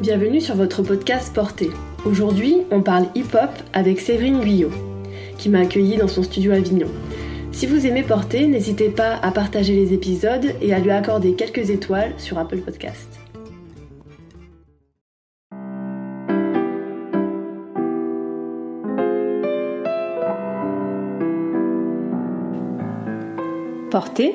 Bienvenue sur votre podcast Porté. Aujourd'hui, on parle hip-hop avec Séverine Guyot, qui m'a accueilli dans son studio Avignon. Si vous aimez Porté, n'hésitez pas à partager les épisodes et à lui accorder quelques étoiles sur Apple Podcast. Porté,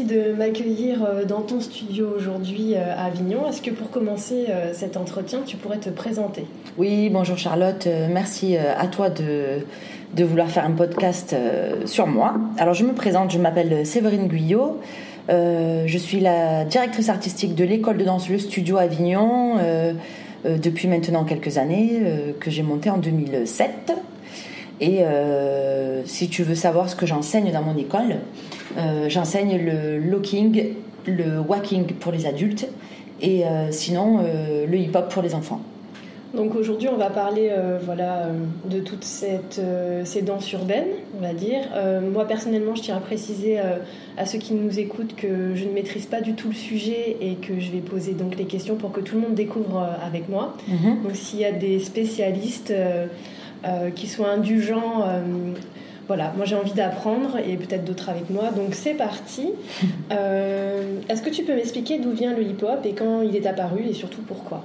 De m'accueillir euh, dans ton studio aujourd'hui euh, à Avignon. Est-ce que pour commencer euh, cet entretien, tu pourrais te présenter? Oui, bonjour Charlotte, merci à toi de, de vouloir faire un podcast sur moi. Alors je me présente, je m'appelle Séverine Guyot, je suis la directrice artistique de l'école de danse Le Studio Avignon depuis maintenant quelques années, que j'ai monté en 2007. Et si tu veux savoir ce que j'enseigne dans mon école, j'enseigne le locking, le walking pour les adultes et euh, sinon euh, le hip-hop pour les enfants. Donc aujourd'hui, on va parler voilà, de toutes cette, ces danses urbaines, on va dire. moi, personnellement, je tiens à préciser à ceux qui nous écoutent que je ne maîtrise pas du tout le sujet et que je vais poser donc les questions pour que tout le monde découvre avec moi. Mhm. Donc s'il y a des spécialistes qui soient indulgents voilà, moi j'ai envie d'apprendre et peut-être d'autres avec moi. Donc c'est parti. Euh, est-ce que tu peux m'expliquer d'où vient le hip-hop et quand il est apparu et surtout pourquoi?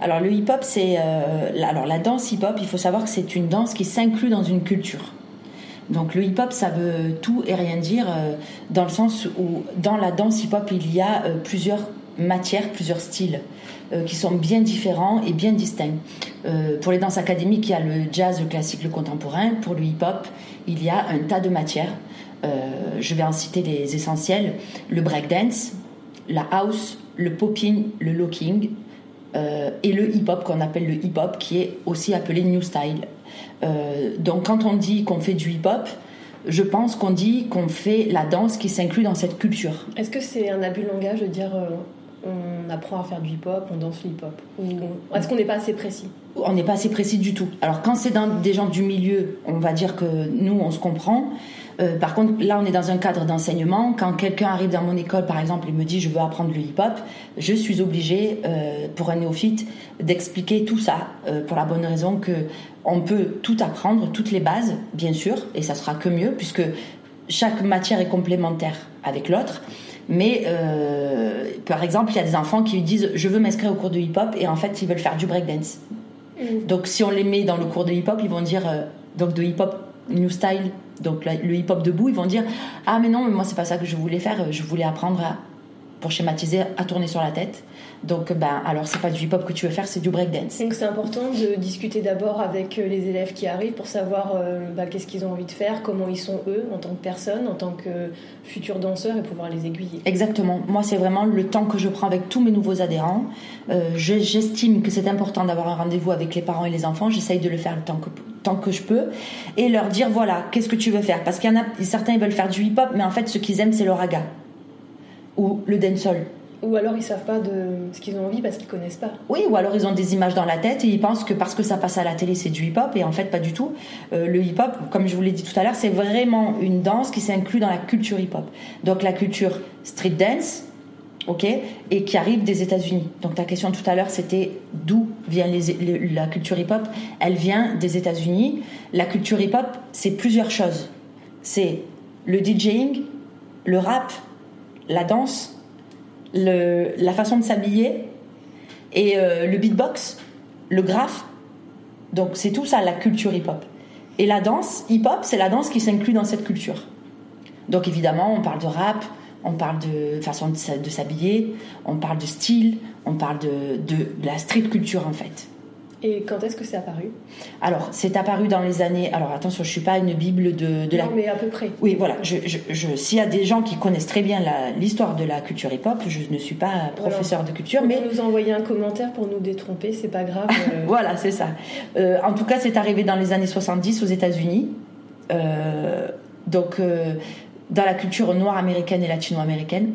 Alors le hip-hop, c'est euh, alors la danse hip-hop. Il faut savoir que c'est une danse qui s'inclut dans une culture. Donc le hip-hop, ça veut tout et rien dire euh, dans le sens où dans la danse hip-hop, il y a plusieurs matières, plusieurs styles qui sont bien différents et bien distincts. pour les danses académiques, il y a le jazz, le classique, le contemporain. Pour le hip-hop, il y a un tas de matières. Euh, je vais en citer les essentiels le breakdance, la house, le popping, le locking euh, et le hip-hop qu'on appelle le hip-hop qui est aussi appelé new style. Euh, donc quand on dit qu'on fait du hip-hop, je pense qu'on dit qu'on fait la danse qui s'inclut dans cette culture. Est-ce que c'est un abus de langage de dire on apprend à faire du hip-hop, on danse le hip-hop Ou est-ce qu'on n'est pas assez précis? On n'est pas assez précis du tout. Alors quand c'est dans des gens du milieu, on va dire que nous, on se comprend. Euh, par contre, là, on est dans un cadre d'enseignement. Quand quelqu'un arrive dans mon école, par exemple, et me dit je veux apprendre le hip-hop, je suis obligée, euh, pour un néophyte, d'expliquer tout ça, euh, pour la bonne raison que on peut tout apprendre, toutes les bases, bien sûr, et ça sera que mieux, puisque chaque matière est complémentaire avec l'autre. Mais euh, par exemple, il y a des enfants qui disent je veux m'inscrire au cours de hip-hop et en fait ils veulent faire du breakdance. Mm. Donc si on les met dans le cours de hip-hop, ils vont dire euh, donc de hip-hop new style, donc le hip-hop debout, ils vont dire ah mais non mais moi c'est pas ça que je voulais faire, je voulais apprendre à, pour schématiser à tourner sur la tête. Donc, ben, alors, c'est pas du hip-hop que tu veux faire, c'est du breakdance. Donc, c'est important de discuter d'abord avec euh, les élèves qui arrivent pour savoir euh, ben, qu'est-ce qu'ils ont envie de faire, comment ils sont eux en tant que personne, en tant que futurs danseurs et pouvoir les aiguiller. Exactement. Moi, c'est vraiment le temps que je prends avec tous mes nouveaux adhérents. Euh, j'estime que c'est important d'avoir un rendez-vous avec les parents et les enfants. J'essaye de le faire le temps que, tant que je peux et leur dire voilà, qu'est-ce que tu veux faire? Parce qu'il y en a certains, ils veulent faire du hip-hop, mais en fait, ce qu'ils aiment, c'est le raga ou le dancehall. Ou alors ils savent pas de ce qu'ils ont envie parce qu'ils connaissent pas. Oui, ou alors ils ont des images dans la tête et ils pensent que parce que ça passe à la télé c'est du hip-hop et en fait pas du tout. Euh, le hip-hop, comme je vous l'ai dit tout à l'heure, c'est vraiment une danse qui s'inclut dans la culture hip-hop. Donc la culture street dance, ok, et qui arrive des États-Unis. Donc ta question tout à l'heure c'était d'où vient la culture hip-hop? Elle vient des États-Unis. La culture hip-hop c'est plusieurs choses. C'est le DJing, le rap, la danse, la façon de s'habiller et euh, le beatbox, le graphe. Donc c'est tout ça la culture hip-hop. Et la danse hip-hop, c'est la danse qui s'inclut dans cette culture. Donc évidemment, on parle de rap, on parle de façon de s'habiller, on parle de style, on parle de, de, la street culture en fait. Et quand est-ce que c'est apparu? Alors, c'est apparu dans les années. Alors, attention, je suis pas une bible de, de non, mais à peu près. Oui, voilà. Je, je, S'il y a des gens qui connaissent très bien l'histoire de la culture hip-hop, je ne suis pas professeur de culture, Vous mais nous envoyer un commentaire pour nous détromper, c'est pas grave. Euh. voilà, c'est ça. Euh, en tout cas, c'est arrivé dans les années 70 aux États-Unis. Euh, donc, dans la culture noire américaine et latino-américaine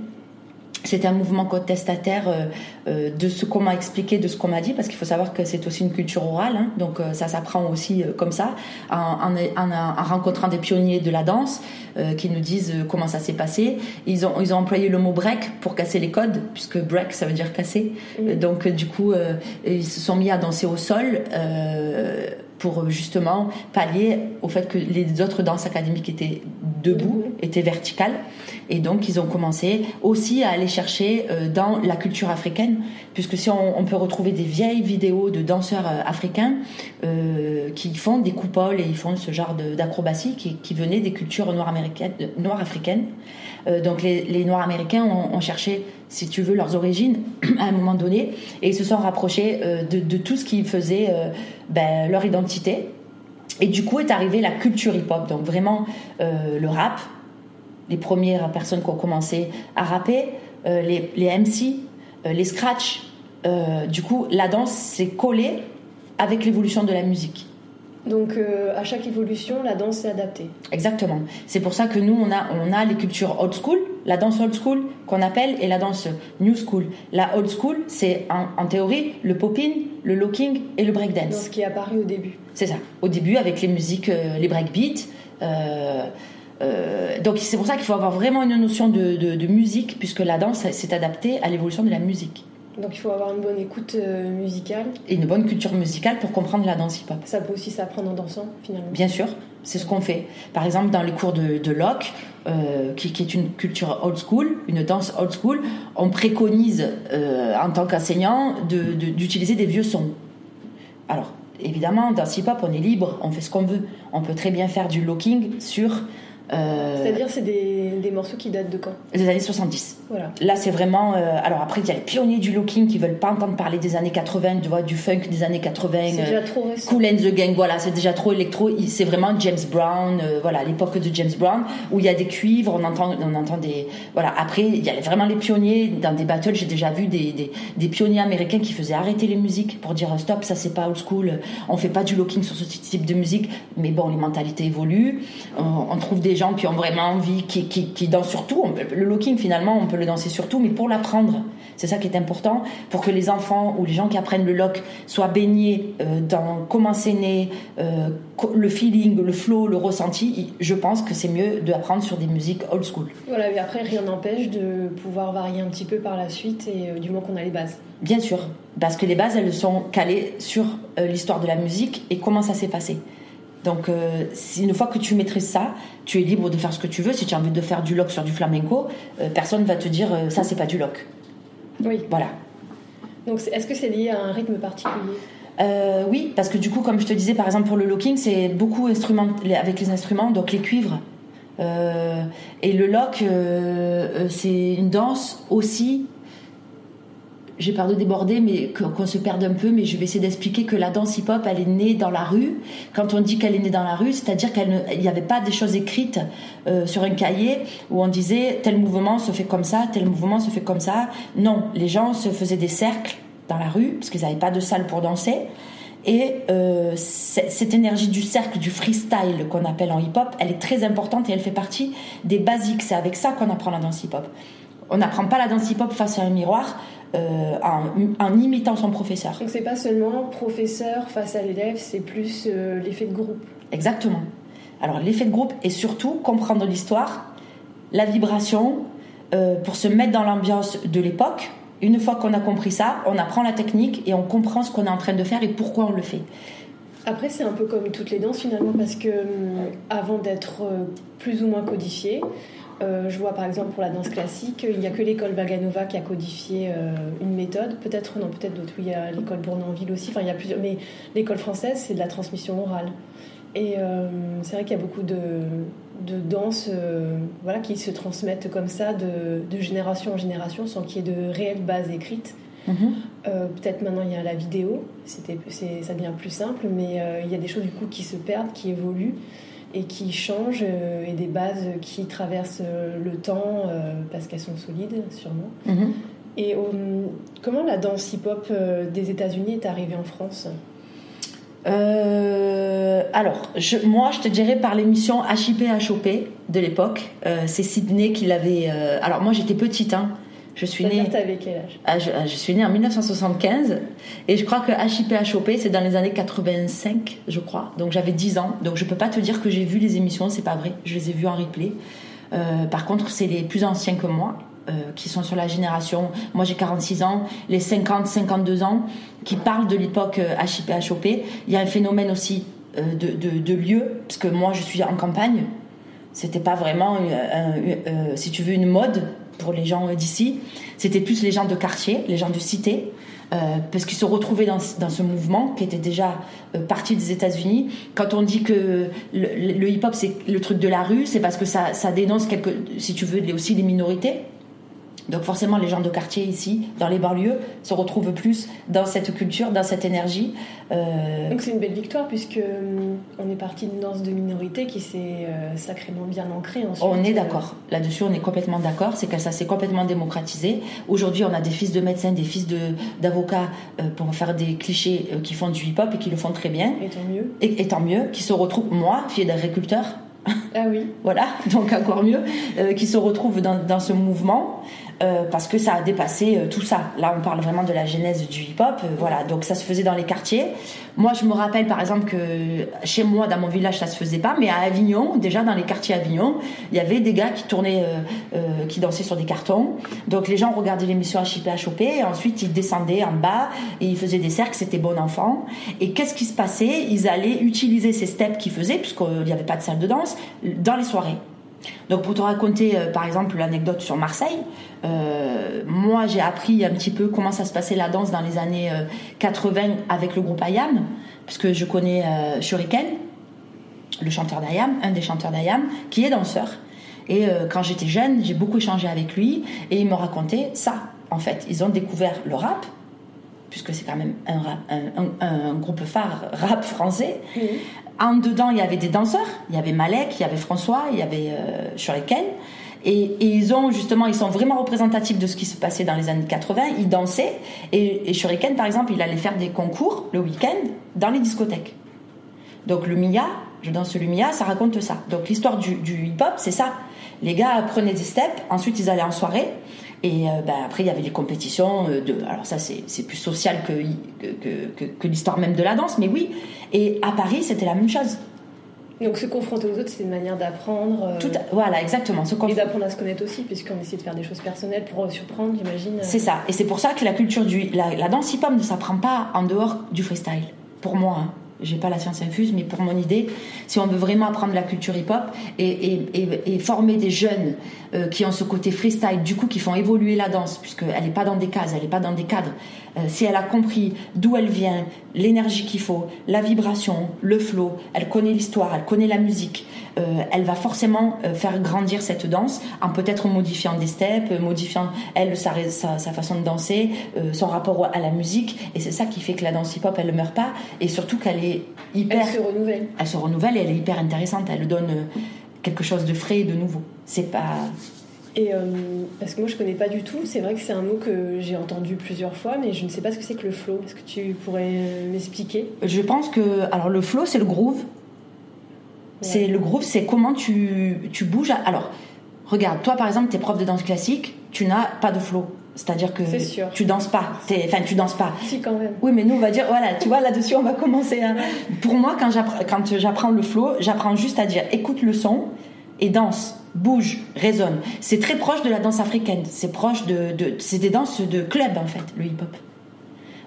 c'est un mouvement contestataire euh, euh, de ce qu'on m'a expliqué, de ce qu'on m'a dit, parce qu'il faut savoir que c'est aussi une culture orale, hein, donc euh, ça s'apprend aussi comme ça, en, rencontrant des pionniers de la danse qui nous disent comment ça s'est passé. Ils ont, ils ont employé le mot break pour casser les codes, puisque break ça veut dire casser. Donc du coup, ils se sont mis à danser au sol pour justement pallier au fait que les autres danses académiques étaient debout, étaient verticales. Et donc, ils ont commencé aussi à aller chercher euh, dans la culture africaine, puisque si on, peut retrouver des vieilles vidéos de danseurs euh, africains euh, qui font des coupoles et ils font ce genre d'acrobatie qui, qui venaient des cultures noires, américaines, noires africaines. Donc, les, Noirs américains ont, cherché, si tu veux, leurs origines à un moment donné, et ils se sont rapprochés de, tout ce qui faisait ben, leur identité. Et du coup est arrivée la culture hip-hop, donc vraiment le rap, les premières personnes qui ont commencé à rapper, euh, les, les, MC, euh, les scratch. Euh, du coup, la danse s'est collée avec l'évolution de la musique. Donc à chaque évolution, la danse s'est adaptée. Exactement. C'est pour ça que nous, on a, on a les cultures old school, la danse old school qu'on appelle, et la danse new school. La old school, c'est en, théorie le popping, le locking et le breakdance. ce qui est apparu au début. C'est ça. Au début, avec les musiques, les breakbeats. Euh, donc c'est pour ça qu'il faut avoir vraiment une notion de, musique, puisque la danse s'est adaptée à l'évolution de la musique. Donc il faut avoir une bonne écoute euh, musicale. Et une bonne culture musicale pour comprendre la danse hip-hop. Ça peut aussi s'apprendre en dansant, finalement. Bien sûr, c'est ce qu'on fait. Par exemple, dans les cours de, de Locke, euh, qui, est une culture old school, une danse old school, on préconise en tant qu'enseignant d'utiliser des vieux sons. Alors, évidemment, dans hip-hop, on est libre, on fait ce qu'on veut. On peut très bien faire du locking sur euh, C'est-à-dire, c'est des, des, morceaux qui datent de quand? Des années 70. Voilà. Là, c'est vraiment. Euh, alors après, il y a les pionniers du looking qui veulent pas entendre parler des années 80, tu vois, du funk des années 80. C'est déjà trop récent. Cool and the Gang, voilà, c'est déjà trop électro. C'est vraiment James Brown, euh, voilà, l'époque de James Brown, où il y a des cuivres, on entend, on entend des. Voilà, après, il y a vraiment les pionniers. Dans des battles, j'ai déjà vu des, des, des, pionniers américains qui faisaient arrêter les musiques pour dire stop, ça c'est pas old school, on fait pas du looking sur ce type de musique. Mais bon, les mentalités évoluent. On, on trouve des gens qui ont vraiment envie, qui, qui, dansent sur tout. Le locking, finalement, on peut le danser sur tout, mais pour l'apprendre. C'est ça qui est important, pour que les enfants ou les gens qui apprennent le lock soient baignés euh, dans comment c'est né, euh, le feeling, le flow, le ressenti. Je pense que c'est mieux d'apprendre sur des musiques old school. Voilà, mais après, rien n'empêche de pouvoir varier un petit peu par la suite, et euh, du moins qu'on a les bases. Bien sûr, parce que les bases, elles sont calées sur l'histoire de la musique et comment ça s'est passé. Donc, euh, une fois que tu maîtrises ça, tu es libre de faire ce que tu veux. Si tu as envie de faire du lock sur du flamenco, euh, personne va te dire euh, ça, c'est pas du lock. Oui. Voilà. Donc, est-ce que c'est lié à un rythme particulier? Oui, parce que du coup, comme je te disais, par exemple, pour le locking, c'est beaucoup instrument, avec les instruments, donc les cuivres. et le lock, c'est une danse aussi j'ai peur de déborder, mais qu'on se perde un peu, mais je vais essayer d'expliquer que la danse hip-hop, elle est née dans la rue. Quand on dit qu'elle est née dans la rue, c'est-à-dire qu'il n'y avait pas des choses écrites euh, sur un cahier où on disait tel mouvement se fait comme ça, tel mouvement se fait comme ça. Non, les gens se faisaient des cercles dans la rue, parce qu'ils n'avaient pas de salle pour danser. Et euh, cette énergie du cercle, du freestyle qu'on appelle en hip-hop, elle est très importante et elle fait partie des basiques. C'est avec ça qu'on apprend la danse hip-hop. On n'apprend pas la danse hip-hop face à un miroir, euh, en, imitant son professeur. Donc c'est pas seulement professeur face à l'élève, c'est plus euh, l'effet de groupe. Exactement. Alors l'effet de groupe est surtout comprendre l'histoire, la vibration, euh, pour se mettre dans l'ambiance de l'époque. Une fois qu'on a compris ça, on apprend la technique et on comprend ce qu'on est en train de faire et pourquoi on le fait. Après, c'est un peu comme toutes les danses finalement, parce que hum, avant d'être plus ou moins codifié, euh, je vois par exemple pour la danse classique, il n'y a que l'école Vaganova qui a codifié euh, une méthode. Peut-être, non, peut-être d'autres. Oui, il y a l'école Bournonville aussi. Enfin, il y a plusieurs. Mais l'école française, c'est de la transmission orale. Et euh, c'est vrai qu'il y a beaucoup de, de danses voilà, qui se transmettent comme ça de, de génération en génération sans qu'il y ait de réelles bases écrites. Mhm. Peut-être maintenant il y a la vidéo, c'était, ça devient plus simple, mais il y a des choses du coup qui se perdent, qui évoluent et qui changent, et des bases qui traversent le temps parce qu'elles sont solides, sûrement. Mhm. Et comment la danse hip-hop des États-Unis est arrivée en France? Euh, alors, moi, je te dirais par l'émission HIP HOP de l'époque. Euh, c'est Sydney qui l'avait. Euh, alors, moi, j'étais petite. Hein. Je suis née. quel âge? Ah, je, suis née en 1975 et je crois que HIP HOP c'est dans les années 85, je crois. Donc j'avais 10 ans. Donc je peux pas te dire que j'ai vu les émissions, c'est pas vrai. Je les ai vues en replay. par contre, c'est les plus anciens que moi euh, qui sont sur la génération, moi j'ai 46 ans, les 50, 52 ans, qui parlent de l'époque euh, HOP. Il y a un phénomène aussi euh, de, de, lieu, parce que moi je suis en campagne. C'était pas vraiment, si tu veux, une mode pour les gens d'ici. C'était plus les gens de quartier, les gens de cité. parce qu'ils se retrouvaient dans, dans, ce mouvement qui était déjà parti des États-Unis. Quand on dit que le, hip-hop c'est le truc de la rue, c'est parce que ça, ça dénonce quelque, si tu veux, aussi les minorités. Donc forcément, les gens de quartier ici, dans les banlieues, se retrouvent plus dans cette culture, dans cette énergie. Euh, Donc c'est une belle victoire puisque hum, on est parti d'une danse de minorité qui s'est euh, sacrément bien ancrée. Ensuite. On est d'accord. Là-dessus, on est complètement d'accord. C'est que ça s'est complètement démocratisé. Aujourd'hui, on a des fils de médecins, des fils d'avocats euh, pour faire des clichés qui font du hip-hop et qui le font très bien. Et tant mieux. Et, et tant mieux, qui se retrouvent. Moi, fille d'agriculteur, ah oui. voilà, donc encore mieux, qui se retrouvent dans, dans ce mouvement. Euh, parce que ça a dépassé euh, tout ça. Là, on parle vraiment de la genèse du hip-hop. Euh, voilà, donc ça se faisait dans les quartiers. Moi, je me rappelle par exemple que chez moi, dans mon village, ça se faisait pas, mais à Avignon, déjà dans les quartiers Avignon, il y avait des gars qui tournaient, qui dansaient sur des cartons. Donc les gens regardaient l'émission HIP et ensuite ils descendaient en bas et ils faisaient des cercles. C'était bon enfant. Et qu'est-ce qui se passait? Ils allaient utiliser ces steps qu'ils faisaient, puisqu'il n'y avait pas de salle de danse, dans les soirées. Donc pour te raconter euh, par exemple l'anecdote sur Marseille, euh, moi j'ai appris un petit peu comment ça se passait la danse dans les années 80 euh, avec le groupe Ayam, puisque je connais Shuriken, le chanteur d'Ayam, un des chanteurs d'Ayam, qui est danseur. Et quand j'étais jeune, j'ai beaucoup échangé avec lui et il me racontait ça. En fait, ils ont découvert le rap, puisque c'est quand même un, groupe phare rap français, en dedans, il y avait des danseurs. Il y avait Malek, il y avait François, il y avait euh, Shuriken. Et, ils ont justement, ils sont vraiment représentatifs de ce qui se passait dans les années 80. Ils dansaient. Et, et Shuriken, par exemple, il allait faire des concours le week-end dans les discothèques. Donc le Mia, je danse le Mia, ça raconte ça. Donc l'histoire du, du hip-hop, c'est ça. Les gars prenaient des steps, ensuite ils allaient en soirée. Et ben, après, il y avait des compétitions. Euh, de, alors ça, c'est plus social que, que, que, l'histoire même de la danse, mais oui. Et à Paris, c'était la même chose. Donc se confronter aux autres, c'est une manière d'apprendre. Euh, voilà, exactement. et d'apprendre à se connaître aussi, puisqu'on essaie de faire des choses personnelles pour surprendre, j'imagine. C'est ça. Et c'est pour ça que la culture du... La, la danse hip-hop ne s'apprend pas en dehors du freestyle. Pour moi. Hein j'ai pas la science infuse, mais pour mon idée, si on veut vraiment apprendre la culture hip-hop et, et, former des jeunes euh, qui ont ce côté freestyle, du coup, qui font évoluer la danse, puisqu'elle n'est pas dans des cases, elle n'est pas dans des cadres, si elle a compris d'où elle vient, l'énergie qu'il faut, la vibration, le flow, elle connaît l'histoire, elle connaît la musique, euh, elle va forcément faire grandir cette danse en peut-être modifiant des steps, modifiant elle sa, sa, façon de danser, son rapport à la musique, et c'est ça qui fait que la danse hip-hop elle ne meurt pas, et surtout qu'elle est hyper. Elle se renouvelle. Elle se renouvelle et elle est hyper intéressante, elle donne quelque chose de frais et de nouveau. C'est pas et euh, parce que moi je connais pas du tout, c'est vrai que c'est un mot que j'ai entendu plusieurs fois, mais je ne sais pas ce que c'est que le flow. Est-ce que tu pourrais euh, m'expliquer? Je pense que alors le flow c'est le groove. C'est le groove, c'est comment tu, tu bouges. Alors regarde, toi par exemple, t'es prof de danse classique, tu n'as pas de flow. C'est-à-dire que tu danses pas. Enfin, tu danses pas. Si, quand même. Oui, mais nous, on va dire, voilà, tu vois, là-dessus, on va commencer. Pour moi, quand j'apprends le flow, j'apprends juste à dire écoute le son et danse bouge, résonne. C'est très proche de la danse africaine. C'est proche de, c'est des danses de club en fait, le hip-hop.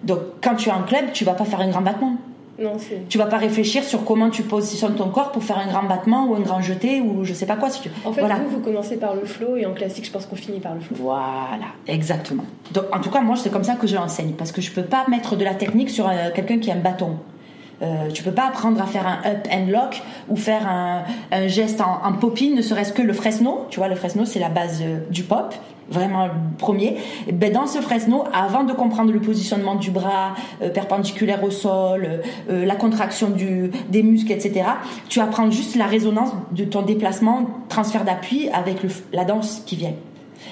Donc quand tu es en club, tu vas pas faire un grand battement. Non, tu vas pas réfléchir sur comment tu positionnes ton corps pour faire un grand battement ou un grand jeté ou je sais pas quoi. Si tu... En fait, voilà. vous, vous commencez par le flow et en classique, je pense qu'on finit par le flow. Voilà, exactement. Donc, en tout cas, moi, c'est comme ça que je l'enseigne parce que je peux pas mettre de la technique sur euh, quelqu'un qui a un bâton. Euh, tu peux pas apprendre à faire un up and lock ou faire un, geste en, en popping, ne serait-ce que le fresno. Tu vois, le fresno, c'est la base euh, du pop vraiment le premier. Ben dans ce fresno, avant de comprendre le positionnement du bras euh, perpendiculaire au sol, euh, la contraction du, des muscles, etc., tu apprends juste la résonance de ton déplacement, transfert d'appui avec la danse qui vient.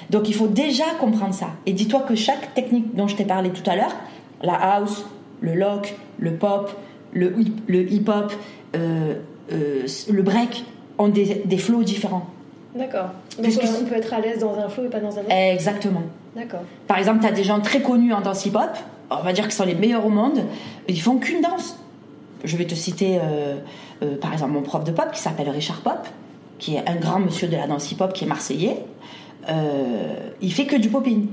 Donc il faut déjà comprendre ça. Et dis-toi que chaque technique dont je t'ai parlé tout à l'heure, la house, le lock, le pop, le, le hip-hop, euh, euh, le break, ont des, des flows différents. D'accord. Donc on peut être à l'aise dans un flow et pas dans un autre Exactement. D'accord. Par exemple, tu as des gens très connus en danse hip-hop, on va dire qu'ils sont les meilleurs au monde, ils font qu'une danse. Je vais te citer euh, par exemple mon prof de pop qui s'appelle Richard Pop, qui est un grand monsieur de la danse hip-hop qui est marseillais. Il fait que du popping.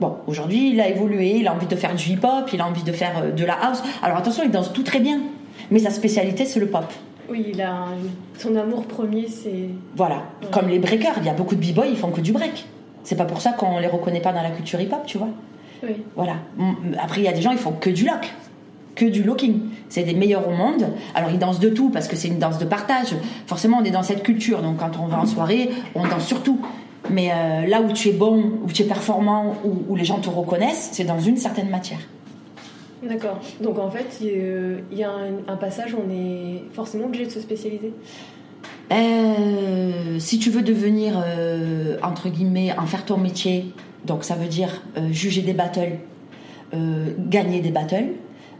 Bon, aujourd'hui, il a évolué, il a envie de faire du hip-hop, il a envie de faire euh, de la house. Alors attention, il danse tout très bien, mais sa spécialité, c'est le pop. Oui, il a son amour premier, c'est. Voilà. Comme les breakers, il y a beaucoup de b-boys, ils font que du break. C'est pas pour ça qu'on les reconnaît pas dans la culture hip-hop, tu vois. Oui. Voilà. Après, il y a des gens, ils font que du lock, que du locking. C'est des meilleurs au monde. Alors, ils dansent de tout parce que c'est une danse de partage. Forcément, on est dans cette culture. Donc, quand on va en soirée, on danse sur tout. Mais euh, là où tu es bon, où tu es performant, où, où les gens te reconnaissent, c'est dans une certaine matière. D'accord. Donc en fait, il euh, y a un, un passage où on est forcément obligé de se spécialiser. Euh, si tu veux devenir, euh, entre guillemets, en faire ton métier, donc ça veut dire euh, juger des battles, gagner des battles.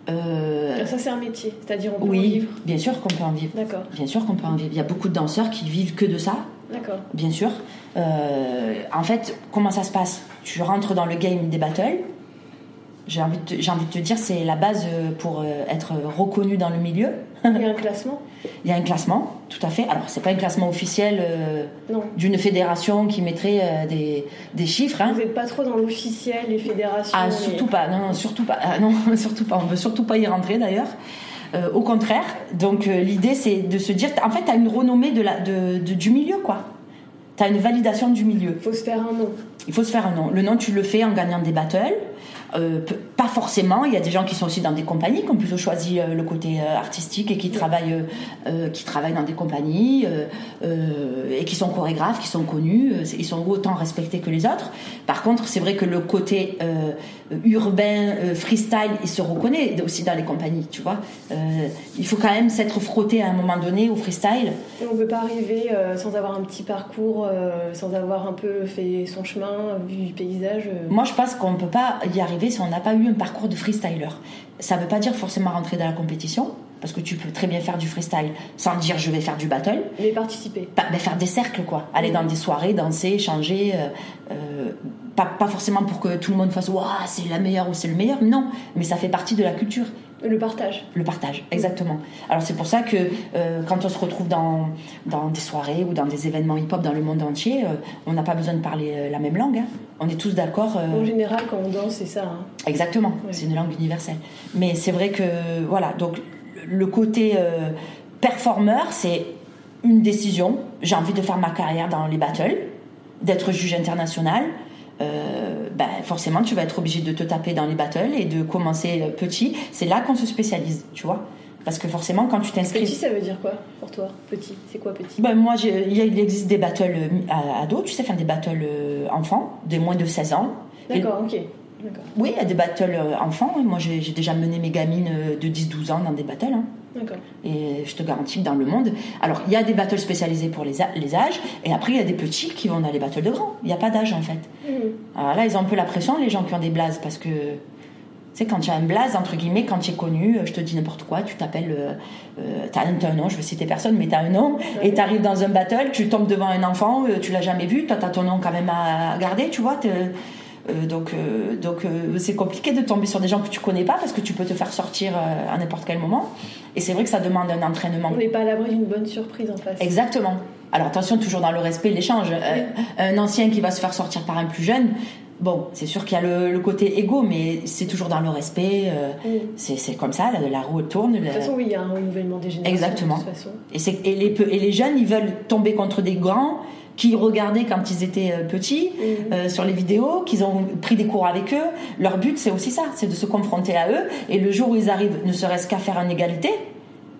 Ça, c'est un métier. C'est-à-dire, on peut en oui, vivre. bien sûr qu'on peut en vivre. D'accord. Bien sûr qu'on peut en vivre. Il y a beaucoup de danseurs qui vivent que de ça, D'accord. bien sûr. Euh, en fait, comment ça se passe? Tu rentres dans le game des battles. J'ai envie, de te- j'ai envie de te dire, c'est la base euh, pour euh, être reconnu dans le milieu. Il y a un classement Il y a un classement, tout à fait. Alors, c'est pas un classement officiel euh, d'une fédération qui mettrait euh, des, des chiffres. hein. Vous n'êtes pas trop dans l'officiel, les fédérations. Ah, les- surtout pas, non, non, surtout pas, Ah, non, surtout pas, on veut surtout pas y rentrer d'ailleurs. Euh, au contraire, donc euh, l'idée c'est de se dire, en fait, tu as une renommée de la, de, de- du milieu, quoi. Tu as une validation du milieu. Il faut se faire un nom. Il faut se faire un nom. Le nom, tu le fais en gagnant des battles. Euh, pas forcément. Il y a des gens qui sont aussi dans des compagnies, qui ont plutôt choisi le côté artistique et qui travaillent, qui travaillent dans des compagnies et qui sont chorégraphes, qui sont connus. Ils sont autant respectés que les autres. Par contre, c'est vrai que le côté urbain, euh, freestyle, il se reconnaît aussi dans les compagnies. Tu vois, Euh, il faut quand même s'être frotté à un moment donné au freestyle. Et on ne peut pas arriver euh, sans avoir un petit parcours, euh, sans avoir un peu fait son chemin, euh, vu du paysage. euh. Moi, je pense qu'on ne peut pas y arriver si on n'a pas eu un parcours de freestyler. Ça ne veut pas dire forcément rentrer dans la compétition, parce que tu peux très bien faire du freestyle sans dire je vais faire du battle. Mais participer. Ben, faire des cercles, quoi. Aller dans des soirées, danser, échanger. euh, euh, pas, pas forcément pour que tout le monde fasse Waouh, c'est la meilleure ou c'est le meilleur. Non, mais ça fait partie de la culture. Le partage. Le partage, exactement. Alors c'est pour ça que euh, quand on se retrouve dans, dans des soirées ou dans des événements hip-hop dans le monde entier, euh, on n'a pas besoin de parler euh, la même langue. hein. On est tous d'accord. En général, quand on danse, c'est ça. hein. Exactement, Ouais. c'est une langue universelle. Mais c'est vrai que, voilà, donc le côté euh, performeur, c'est une décision. J'ai envie de faire ma carrière dans les battles, d'être juge international. Euh, ben, forcément, tu vas être obligé de te taper dans les battles et de commencer euh, petit. C'est là qu'on se spécialise, tu vois. Parce que forcément, quand tu Petit, t'inscris. ça veut dire quoi pour toi Petit, c'est quoi petit? Ben, moi, il existe des battles à- ados, tu sais, faire des battles enfants, des moins de 16 ans. D'accord, ok. Oui, il y a des battles euh, enfants. Moi, j'ai déjà mené mes gamines euh, de 10-12 ans dans des battles. hein. Et je te garantis que dans le monde. Alors, il y a des battles spécialisés pour les, les âges. Et après, il y a des petits qui vont dans les battles de grands. Il n'y a pas d'âge, en fait. Mhm. Alors là, ils ont un peu la pression, les gens qui ont des blazes. Parce que, tu sais, quand tu as un blaze, entre guillemets, quand tu es connu, euh, je te dis n'importe quoi, tu t'appelles. Euh, euh, t'as un, t'as nom, je veux citer personne, mais tu as un nom. Et tu arrives dans un battle, tu tombes devant un enfant, tu l'as jamais vu. Toi, tu as ton nom quand même à garder, tu vois. t'es- euh, donc, euh, donc euh, c'est compliqué de tomber sur des gens que tu connais pas parce que tu peux te faire sortir à n'importe quel moment. Et c'est vrai que ça demande un entraînement. On n'est pas à l'abri d'une bonne surprise en face. Exactement. Alors attention, toujours dans le respect, l'échange. Un ancien qui va se faire sortir par un plus jeune, bon, c'est sûr qu'il y a le, le côté égo, mais c'est toujours dans le respect. Mhm. c'est comme ça, la, la roue tourne. De toute façon, oui, il y a un renouvellement des générations. Exactement. De toute façon. Et, les, et les jeunes, ils veulent tomber contre des grands qui regardaient quand ils étaient euh, petits Mhm. euh, sur les vidéos, qu'ils ont pris des cours avec eux. Leur but, c'est aussi ça, c'est de se confronter à eux. Et le jour où ils arrivent, ne serait-ce qu'à faire une égalité,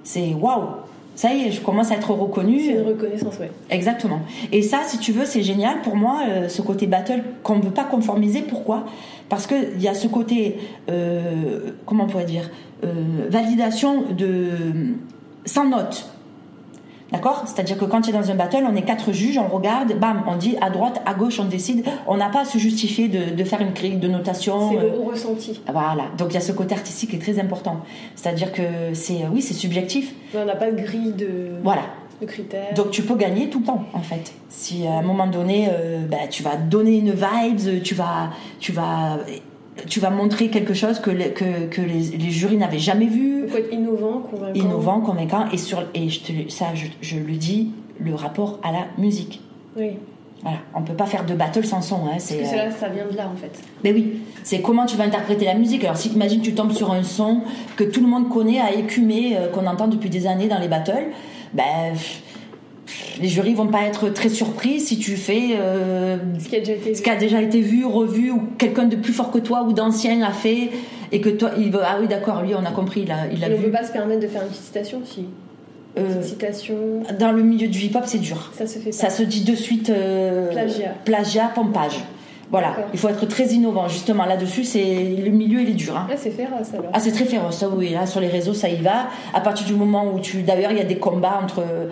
c'est waouh. Ça y est, je commence à être reconnue. C'est une reconnaissance, ouais. Exactement. Et ça, si tu veux, c'est génial pour moi, euh, ce côté battle qu'on ne veut pas conformiser. Pourquoi? Parce qu'il y a ce côté, euh, comment on pourrait dire, euh, validation de sans note. D'accord C'est-à-dire que quand tu es dans un battle, on est quatre juges, on regarde, bam, on dit à droite, à gauche, on décide. On n'a pas à se justifier de, de faire une grille de notation. C'est euh, le ressenti. voilà. Donc il y a ce côté artistique qui est très important. C'est-à-dire que c'est, oui, c'est subjectif. On n'a pas de grille de, Voilà. de critères. Donc tu peux gagner tout le temps en fait. Si à un moment donné, euh, bah, tu vas donner une vibes, tu vas, tu vas, tu vas montrer quelque chose que, les- que, que les, les jurys n'avaient jamais vu, Il faut être innovant, convaincant. innovant, convaincant, et sur et je te, ça je, je le dis, le rapport à la musique. Oui. Voilà, on peut pas faire de battle sans son. Hein, c'est, Parce que euh, ça vient de là, en fait. mais oui, c'est comment tu vas interpréter la musique. Alors, si imagine tu tombes sur un son que tout le monde connaît, a écumé, euh, qu'on entend depuis des années dans les battles, ben les jurys vont pas être très surpris si tu fais euh, Ce qui a déjà été ce qui a déjà été vu, revu, ou quelqu'un de plus fort que toi ou d'ancien a fait, et que toi, il veut ah oui d'accord, lui on a compris, il a, il a On ne vu. peut pas se permettre de faire une petite citation, si. Euh, citation, dans le milieu du hip-hop, c'est dur. ça se fait pas. Ça se dit de suite euh, Plagiat. plagiat, pompage. Voilà, il faut être très innovant justement là-dessus. C'est le milieu, il est dur. hein. Ah, c'est féroce alors. Ah, c'est très féroce, ça oui. Là, sur les réseaux, ça y va. À partir du moment où tu. D'ailleurs, il y a des combats entre. euh,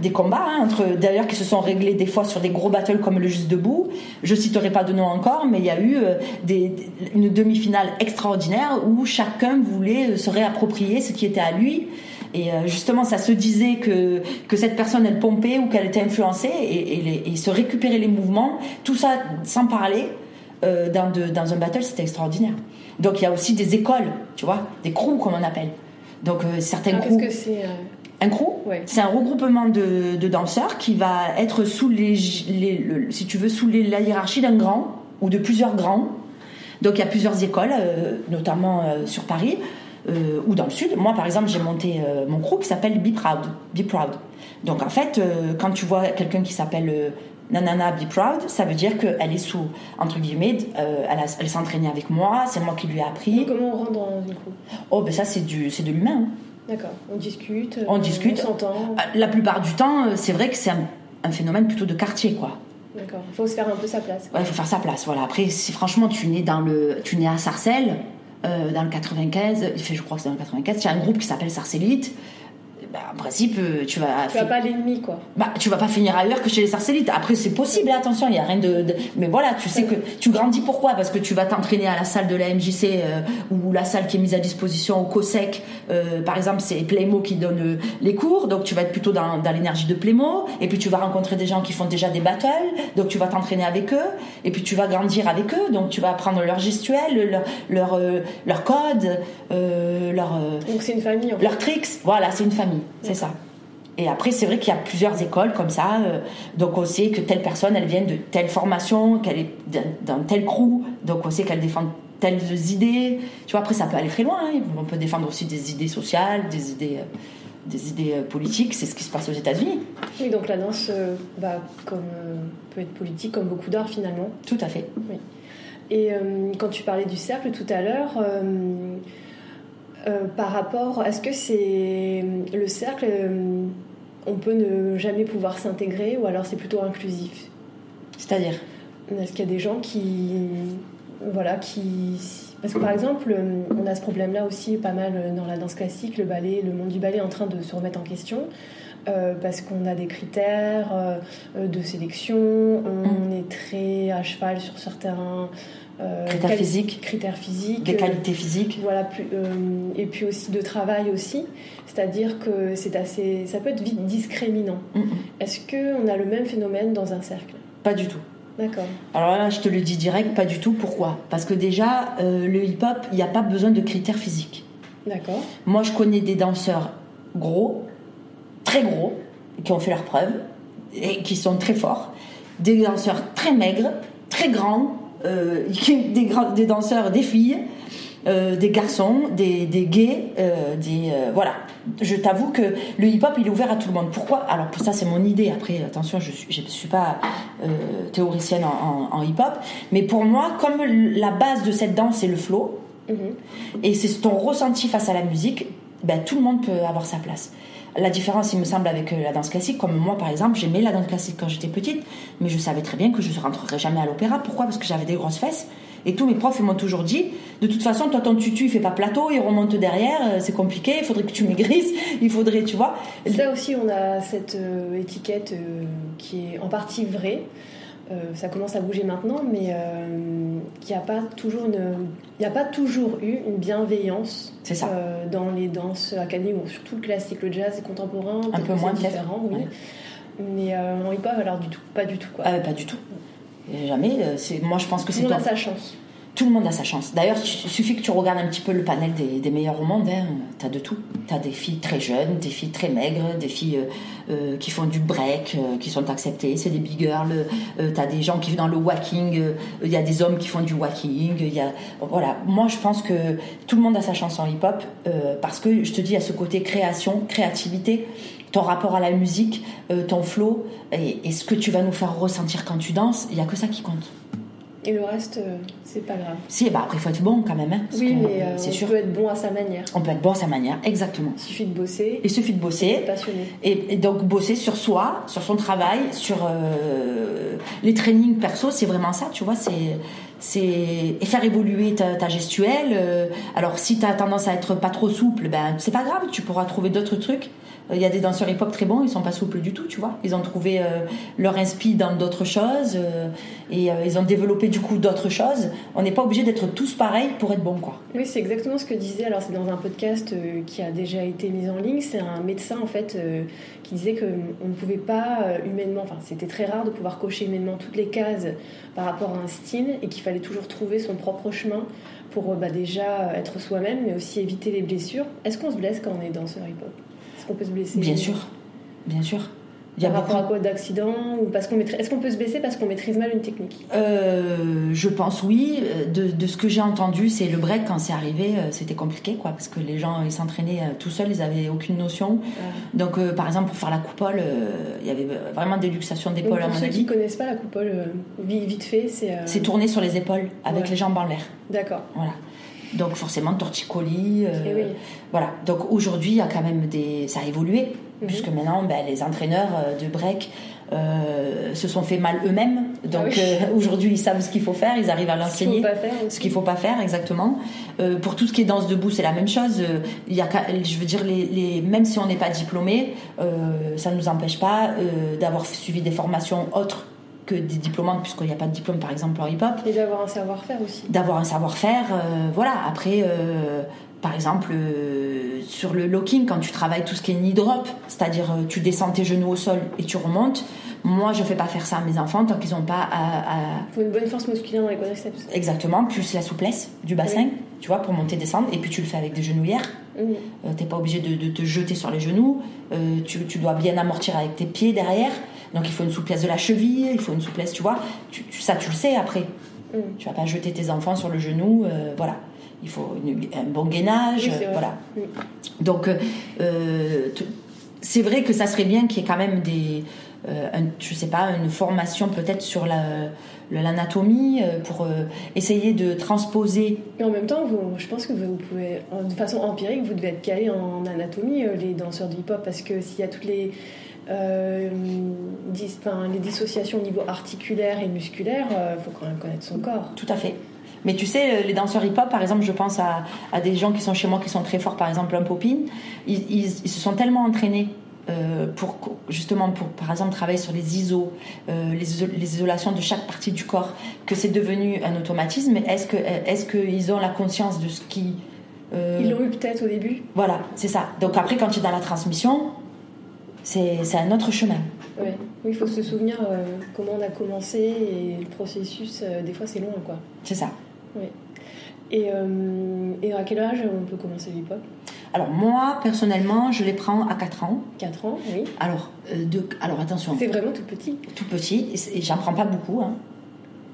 des combats, hein, entre. D'ailleurs, qui se sont réglés des fois sur des gros battles comme le Juste Debout. Je citerai pas de nom encore, mais il y a eu euh, des, une demi-finale extraordinaire où chacun voulait euh, se réapproprier ce qui était à lui. Et euh, justement, ça se disait que, que cette personne, elle pompait ou qu'elle était influencée et, et, les- et se récupérer les mouvements. Tout ça sans parler euh, dans, de- dans un battle, c'était extraordinaire. Donc il y a aussi des écoles, tu vois, des crews comme on appelle. Donc euh, certains Ah, crews. Que c'est euh, Un crew, Ouais. c'est un regroupement de, de danseurs qui va être sous les, les- le- si tu veux, sous les- la hiérarchie d'un grand ou de plusieurs grands. Donc il y a plusieurs écoles, notamment sur Paris euh, ou dans le sud. Moi, par exemple, j'ai monté euh, mon crew qui s'appelle Be Proud. Be Proud. Donc en fait, euh, quand tu vois quelqu'un qui s'appelle euh, Nanana Be Proud, ça veut dire qu'elle est sous, entre guillemets, elle, a- elle s'est entraînée avec moi, c'est moi qui lui ai appris. Comment on rentre dans une crew? Oh, ben ça, c'est du- c'est de l'humain. hein. D'accord. On discute. On discute. On s'entend. La plupart du temps, c'est vrai que c'est un, un phénomène plutôt de quartier, quoi. D'accord. Il faut se faire un peu sa place. Ouais, il faut faire sa place. Voilà. Après, si franchement tu nais dans le, tu nais à Sarcelles, dans le 95, il fait, je crois que c'est dans le 95, il y a un groupe qui s'appelle Sarcellite. Ben, en principe, euh, tu vas, Tu vas pas l'ennemi, quoi. bah, tu vas pas finir ailleurs que chez les Sarcellites. Après, c'est possible, hein, attention, il y a rien de, de- Mais voilà, tu sais que tu grandis pourquoi? Parce que tu vas t'entraîner à la salle de la MJC euh, ou la salle qui est mise à disposition au COSEC. Euh, par exemple, c'est Playmo qui donne euh, les cours, donc tu vas être plutôt dans, dans l'énergie de Playmo. Et puis tu vas rencontrer des gens qui font déjà des battles, donc tu vas t'entraîner avec eux. Et puis tu vas grandir avec eux, donc tu vas apprendre leur gestuelle, leur, leur, leur code, leur. Donc c'est une famille, en fait. leurs tricks, voilà, c'est une famille, c'est ça. Et après, c'est vrai qu'il y a plusieurs écoles comme ça. euh, donc, on sait que telle personne, elle vient de telle formation, qu'elle est d'un tel crew. Donc, on sait qu'elle défend telles idées. Tu vois, après, ça peut aller très loin. hein. On peut défendre aussi des idées sociales, des idées, euh, des idées euh, politiques. C'est ce qui se passe aux États-Unis. Oui, donc la danse bah, comme, peut être politique, comme beaucoup d'art finalement. Tout à fait. Et quand tu parlais du cercle tout à l'heure, euh, euh, par rapport, est-ce que c'est le cercle, euh, on peut ne jamais pouvoir s'intégrer ou alors c'est plutôt inclusif? C'est-à-dire? Est-ce qu'il y a des gens qui, voilà, qui, parce que par exemple, euh, on a ce problème-là aussi pas mal dans la danse classique, le ballet, le monde du ballet est en train de se remettre en question. euh, parce qu'on a des critères euh, euh, de sélection, on est très à cheval sur certains euh, Critères quali- physiques. critères physiques, Des euh, qualités physiques. voilà, plus, euh, et puis aussi de travail aussi. C'est-à-dire que c'est assez, ça peut être vite discriminant. Est-ce que on a le même phénomène dans un cercle? Pas du tout. D'accord. Alors là, je te le dis direct, pas du tout. Pourquoi? Parce que déjà, euh, le hip-hop, il n'y a pas besoin de critères physiques. D'accord. Moi, je connais des danseurs gros, très gros, qui ont fait leurs preuves et qui sont très forts. Des danseurs très maigres, très grands, euh, des, danseurs, des filles, euh, des garçons, des, des gays, euh, des, voilà. Je t'avoue que le hip-hop, il est ouvert à tout le monde. Pourquoi? Alors, pour ça, c'est mon idée. Après, attention, je ne suis, pas théoricienne en, hip-hop. Mais pour moi, comme la base de cette danse, c'est le flow, mhm. et c'est ton ressenti face à la musique, ben, tout le monde peut avoir sa place. La différence, il me semble, avec euh, la danse classique, comme moi par exemple, j'aimais la danse classique quand j'étais petite, mais je savais très bien que je ne rentrerais jamais à l'opéra. Pourquoi? Parce que j'avais des grosses fesses. Et tous mes profs m'ont toujours dit, de toute façon, toi ton tutu il fait pas plateau, il remonte derrière, euh, c'est compliqué, il faudrait que tu maigrisses, il faudrait, tu vois. Ça aussi, on a cette euh, étiquette qui est en partie vraie. Ça commence à bouger maintenant, mais il n'y a pas toujours il a pas toujours eu une bienveillance ça. dans les danses académiques, surtout le classique, le jazz et contemporain, un peu moins différent, oui. Mais en hip-hop, alors du tout, pas du tout quoi. Ah, pas du tout. Jamais. Euh, moi, je pense que c'est. Monde a sa chance. Tout le monde a sa chance. D'ailleurs, il suffit que tu regardes un petit peu le panel des, meilleurs au monde. Hein. Tu as de tout. Tu as des filles très jeunes, des filles très maigres, des filles euh, euh, qui font du break, qui sont acceptées. C'est des big girls. tu as des gens qui vont dans le walking. Il y a des hommes qui font du walking. Y a, voilà. Moi, je pense que tout le monde a sa chance en hip-hop parce que je te dis, à ce côté création, créativité ton rapport à la musique, euh, ton flow et, ce que tu vas nous faire ressentir quand tu danses, il n'y a que ça qui compte. Et le reste, euh, c'est pas grave. Si, bah après, il faut être bon quand même. Hein, oui, mais euh, on peut être bon à sa manière. On peut être bon à sa manière, exactement. Il suffit de bosser. Il suffit de bosser. passionné. Et, donc, bosser sur soi, sur son travail, sur les trainings perso, c'est vraiment ça, tu vois. C'est c'est et faire évoluer ta, ta gestuelle. alors si tu as tendance à être pas trop souple, ben c'est pas grave, tu pourras trouver d'autres trucs. Il y a des danseurs hip-hop très bons, ils sont pas souples du tout, tu vois. Ils ont trouvé euh, leur inspi dans d'autres choses euh, et euh, ils ont développé du coup d'autres choses. On n'est pas obligé d'être tous pareils pour être bon, quoi. Oui, c'est exactement ce que disait. Alors c'est dans un podcast qui a déjà été mis en ligne. C'est un médecin en fait qui disait que on ne pouvait pas humainement, enfin c'était très rare de pouvoir cocher humainement toutes les cases par rapport à un style et qu'il fallait toujours trouver son propre chemin pour bah, déjà être soi-même, mais aussi éviter les blessures. Est-ce qu'on se blesse quand on est danseur hip-hop? Est-ce qu'on peut se blesser Bien sûr, bien sûr. Il y a Par rapport à quoi d'accident ou parce qu'on Est-ce qu'on peut se blesser parce qu'on maîtrise mal une technique? Euh, Je pense oui. De, de ce que j'ai entendu, c'est le break quand c'est arrivé, euh, c'était compliqué quoi, parce que les gens ils s'entraînaient euh, tout seuls, ils avaient aucune notion. Ah. Donc par exemple pour faire la coupole, il y avait vraiment des luxations d'épaule à mon ceux avis. qui connaissent pas la coupole, vite fait, c'est. C'est tourner sur les épaules avec les jambes en l'air. D'accord. Voilà. Donc forcément torticolis. Euh, eh voilà. Donc aujourd'hui, il y a quand même des. Ça a évolué, mhm. puisque maintenant, ben, les entraîneurs euh, de break euh, se sont fait mal eux-mêmes. Donc ah aujourd'hui, ils savent ce qu'il faut faire, ils arrivent à l'enseigner. Ce qu'il ne faut pas faire, exactement. pour tout ce qui est danse debout, c'est la même chose. il y a, je veux dire, les, les même si on n'est pas diplômé, ça ne nous empêche pas d'avoir suivi des formations autres que des diplômantes, puisqu'il n'y a pas de diplôme par exemple en hip-hop. Et d'avoir un savoir-faire aussi. D'avoir un savoir-faire, euh, voilà. Après, euh, par exemple, euh, sur le locking, quand tu travailles tout ce qui est knee drop, c'est-à-dire tu descends tes genoux au sol et tu remontes, moi je ne fais pas faire ça à mes enfants tant qu'ils n'ont pas à. Il faut une bonne force musculaire dans les quadriceps. Exactement, plus la souplesse du bassin, tu vois, pour monter, descendre, et puis tu le fais avec des genouillères. Tu n'es pas obligé de, te jeter sur les genoux, tu, tu dois bien amortir avec tes pieds derrière. Donc il faut une souplesse de la cheville, il faut une souplesse, tu vois. Tu, ça, tu le sais après. Mm. Tu vas pas jeter tes enfants sur le genou, euh, voilà. Il faut un bon gainage, voilà. Mm. Donc, euh, c'est vrai que ça serait bien qu'il y ait quand même des, euh, je sais pas, une formation peut-être sur la l'anatomie pour essayer de transposer. Et en même temps, je pense que vous pouvez, de façon empirique, vous devez être calé en anatomie, les danseurs de hip-hop, parce que s'il y a toutes les euh, les dissociations au niveau articulaire et musculaire, il euh, faut quand même connaître son corps. Tout à fait. Mais tu sais, euh, les danseurs hip-hop, par exemple, je pense à, à, des gens qui sont chez moi qui sont très forts, par exemple un popine, ils, ils, se sont tellement entraînés euh, pour justement pour par exemple travailler sur les ISO, euh, les, les, isolations de chaque partie du corps, que c'est devenu un automatisme. Est-ce que est-ce qu'ils ont la conscience de ce qui ils l'ont eu peut-être au début. Voilà, c'est ça. Donc après, quand tu es dans la transmission, c'est un autre chemin. Oui, il faut se souvenir euh, comment on a commencé et le processus, euh, des fois c'est long quoi. C'est ça. Oui. Et, euh, et, à quel âge on peut commencer l'hip-hop? Alors moi, personnellement, je les prends à 4 ans. 4 ans, oui. Alors, de, alors attention. C'est vraiment tout petit Tout petit, et, j'en prends pas beaucoup. Hein.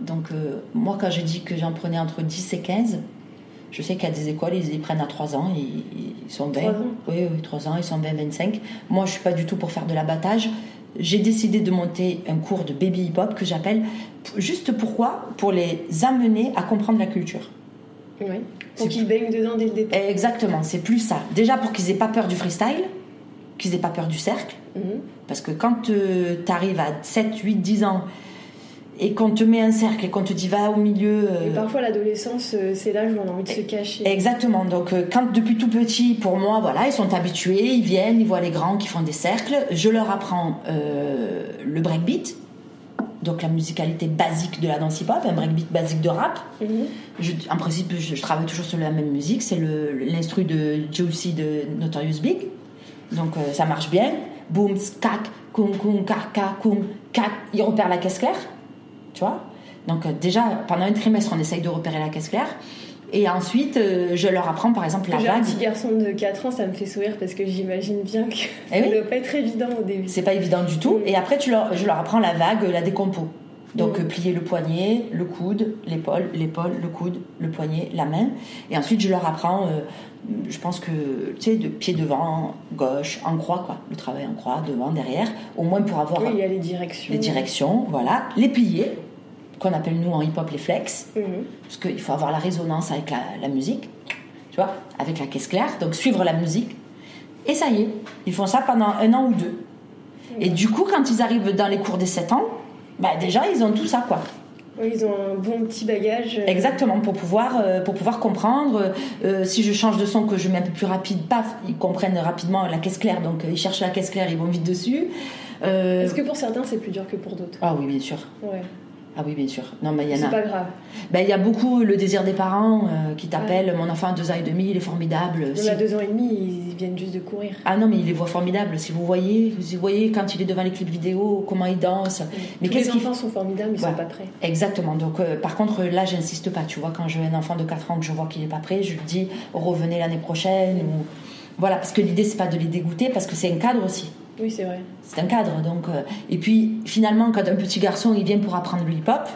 Donc moi, quand j'ai dit que j'en prenais entre 10 et 15, Je sais qu'il y a des écoles, ils y prennent à 3 ans, ils sont bien. 3 ans Oui, oui, 3 ans, ils sont 20, 25. Moi, je suis pas du tout pour faire de l'abattage. J'ai décidé de monter un cours de baby hip-hop que j'appelle juste pourquoi? Pour les amener à comprendre la culture. Oui. Pour qu'ils baignent dedans dès le départ. Exactement, c'est plus ça. Déjà pour qu'ils aient pas peur du freestyle, qu'ils aient pas peur du cercle. Mhm. Parce que quand tu arrives à 7, 8, 10 ans et qu'on te met un cercle et qu'on te dit va au milieu. Et euh, parfois, l'adolescence, euh, c'est l'âge où on a envie de se cacher. Exactement. Donc, euh, quand depuis tout petit, pour moi, voilà, ils sont habitués, ils viennent, ils voient les grands qui font des cercles. Je leur apprends euh, le breakbeat, donc la musicalité basique de la danse hip-hop, un breakbeat basique de rap. Mhm. Je- en principe, je, je travaille toujours sur la même musique. C'est l'instru de Juicy de Notorious Big. Donc, euh, ça marche bien. Boum, skak, koum, koum, kaka, koum, kak. Ils repèrent la caisse claire. Tu vois Donc, euh, déjà, pendant un trimestre, on essaye de repérer la caisse claire. Et ensuite, euh, je leur apprends, par exemple, la J'ai un vague. petit garçon de 4 ans, ça me fait sourire parce que j'imagine bien que Eh ça oui. doit pas être évident au début. C'est pas évident du tout. Et après, tu leur, je leur apprends la vague, la décompo. Donc, Mhm. euh, plier le poignet, le coude, l'épaule, l'épaule, le coude, le poignet, la main. Et ensuite, je leur apprends, euh, je pense que, tu sais, de pied devant, gauche, en croix, quoi. Le travail en croix, devant, derrière. Au moins pour avoir Oui, il y a les directions. les directions, voilà. Les pliés, qu'on appelle nous en hip-hop les flex. Mhm. Parce qu'il faut avoir la résonance avec la, la musique, tu vois, avec la caisse claire. Donc, suivre la musique. Et ça y est, ils font ça pendant un an ou deux. Et du coup, quand ils arrivent dans les cours des 7 ans, bah déjà, ils ont tout ça, quoi. Ils ont un bon petit bagage. euh, Exactement, pour pouvoir, euh, pour pouvoir comprendre. euh, si je change de son, que je mets un peu plus rapide, paf, ils comprennent rapidement la caisse claire. Donc, ils cherchent la caisse claire, ils vont vite dessus. Euh, Est-ce que pour certains, c'est plus dur que pour d'autres? Ah oui, bien sûr. Ouais. Ah oui, bien sûr. Non, mais il y en C'est a. pas grave. Ben, il y a beaucoup le désir des parents euh, qui t'appellent. Mon enfant a deux ans et demi, il est formidable. Même Si- à deux ans et demi, ils viennent juste de courir. Ah non, mais il les voit formidables. Si vous voyez, vous voyez quand il est devant les clips vidéo, comment il danse. Mais qu'est-ce enfants sont formidables, mais ils Ouais. sont pas prêts. Exactement. Donc, euh, par contre, là, j'insiste pas. Tu vois, quand j'ai un enfant de 4 ans que je vois qu'il est pas prêt, je lui dis revenez l'année prochaine. Ou... Voilà, parce que l'idée, c'est pas de les dégoûter, parce que c'est un cadre aussi. Oui, c'est vrai. C'est un cadre. Donc, euh, Et puis, finalement, quand un petit garçon il vient pour apprendre le hip-hop,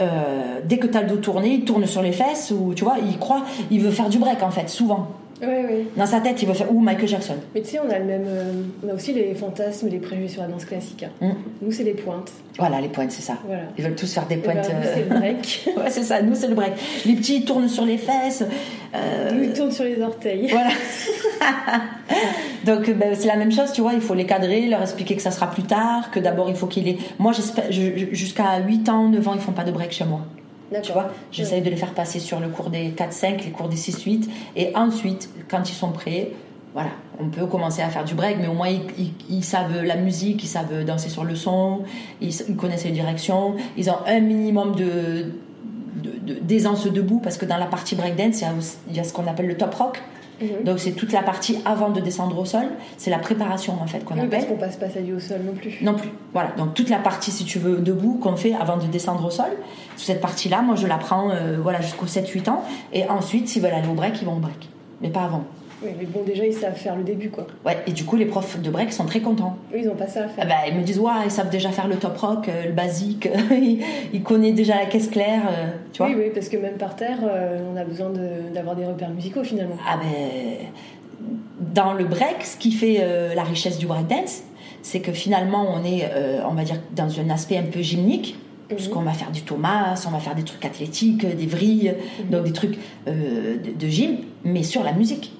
euh, dès que tu as le dos tourné, il tourne sur les fesses, ou tu vois, il croit, il veut faire du break en fait, souvent. Oui, oui. Dans sa tête, il veut faire ou Michael Jackson. Mais tu sais, on a le même. euh, on a aussi les fantasmes, les préjugés sur la danse classique. hein. Mm. Nous, c'est les pointes. Voilà, les pointes, c'est ça. Voilà. Ils veulent tous faire des ben, pointes. nous, euh, c'est le break. ouais, c'est ça, nous c'est le break. Les petits ils tournent sur les fesses. euh, Nous, ils tournent sur les orteils. Voilà. Donc ben, c'est la même chose, tu vois, il faut les cadrer, leur expliquer que ça sera plus tard, que d'abord il faut qu'il ait... Moi, j'espère, jusqu'à 8 ans, 9 ans, ils font pas de break chez moi. Tu vois, j'essaye de les faire passer sur le cours des 4-5, les cours des 6-8, et ensuite, quand ils sont prêts, voilà, on peut commencer à faire du break, mais au moins ils, ils- ils savent la musique, ils savent danser sur le son, ils, ils connaissent les directions, ils ont un minimum de d'aisance debout, parce que dans la partie breakdance, il y a, aussi- il y a ce qu'on appelle le top rock, Mhm. donc c'est toute la partie avant de descendre au sol, c'est la préparation en fait qu'on Oui, parce appelle. qu'on passe pas sa vie au sol non plus. Non plus. Voilà. Donc toute la partie, si tu veux, debout qu'on fait avant de descendre au sol. Cette partie-là, moi, je la prends euh, voilà, jusqu'aux 7-8 ans. Et ensuite, s'ils veulent aller au break, ils vont au break. Mais pas avant. Oui, mais bon, déjà, ils savent faire le début, quoi. Ouais. Et du coup, les profs de break sont très contents. Oui, ils ont pas ça à Ah faire. bah, ils me disent, ouais, ils savent déjà faire le top rock, euh, le basique. ils, ils connaissent déjà la caisse claire. euh, tu vois oui, oui, parce que même par terre, euh, on a besoin de- d'avoir des repères musicaux, finalement. Ah ben, dans le break, ce qui fait la richesse du breakdance, c'est que finalement, on est, on va dire, dans un aspect un peu gymnique. Parce Mhm. qu'on va faire du Thomas, on va faire des trucs athlétiques, des vrilles, Mhm. donc des trucs euh, de, de gym, mais sur la musique.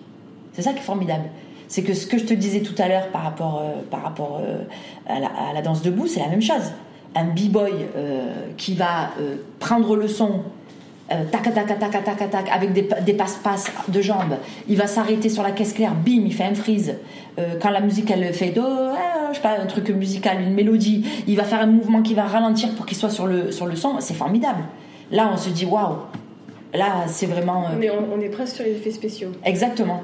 C'est ça qui est formidable. C'est que ce que je te disais tout à l'heure par rapport, euh, par rapport euh, à, la, à la danse debout, c'est la même chose. Un b-boy euh, qui va prendre le son, tac, tac, tac, tac, tac, tac, avec des, des passe-passe de jambes, il va s'arrêter sur la caisse claire, bim, il fait un freeze. Euh, quand la musique elle fait do, euh, je sais pas, un truc musical, une mélodie, il va faire un mouvement qui va ralentir pour qu'il soit sur le, sur le son, c'est formidable. Là, on se dit waouh, là, c'est vraiment. euh, On est, on est presque sur les effets spéciaux. Exactement.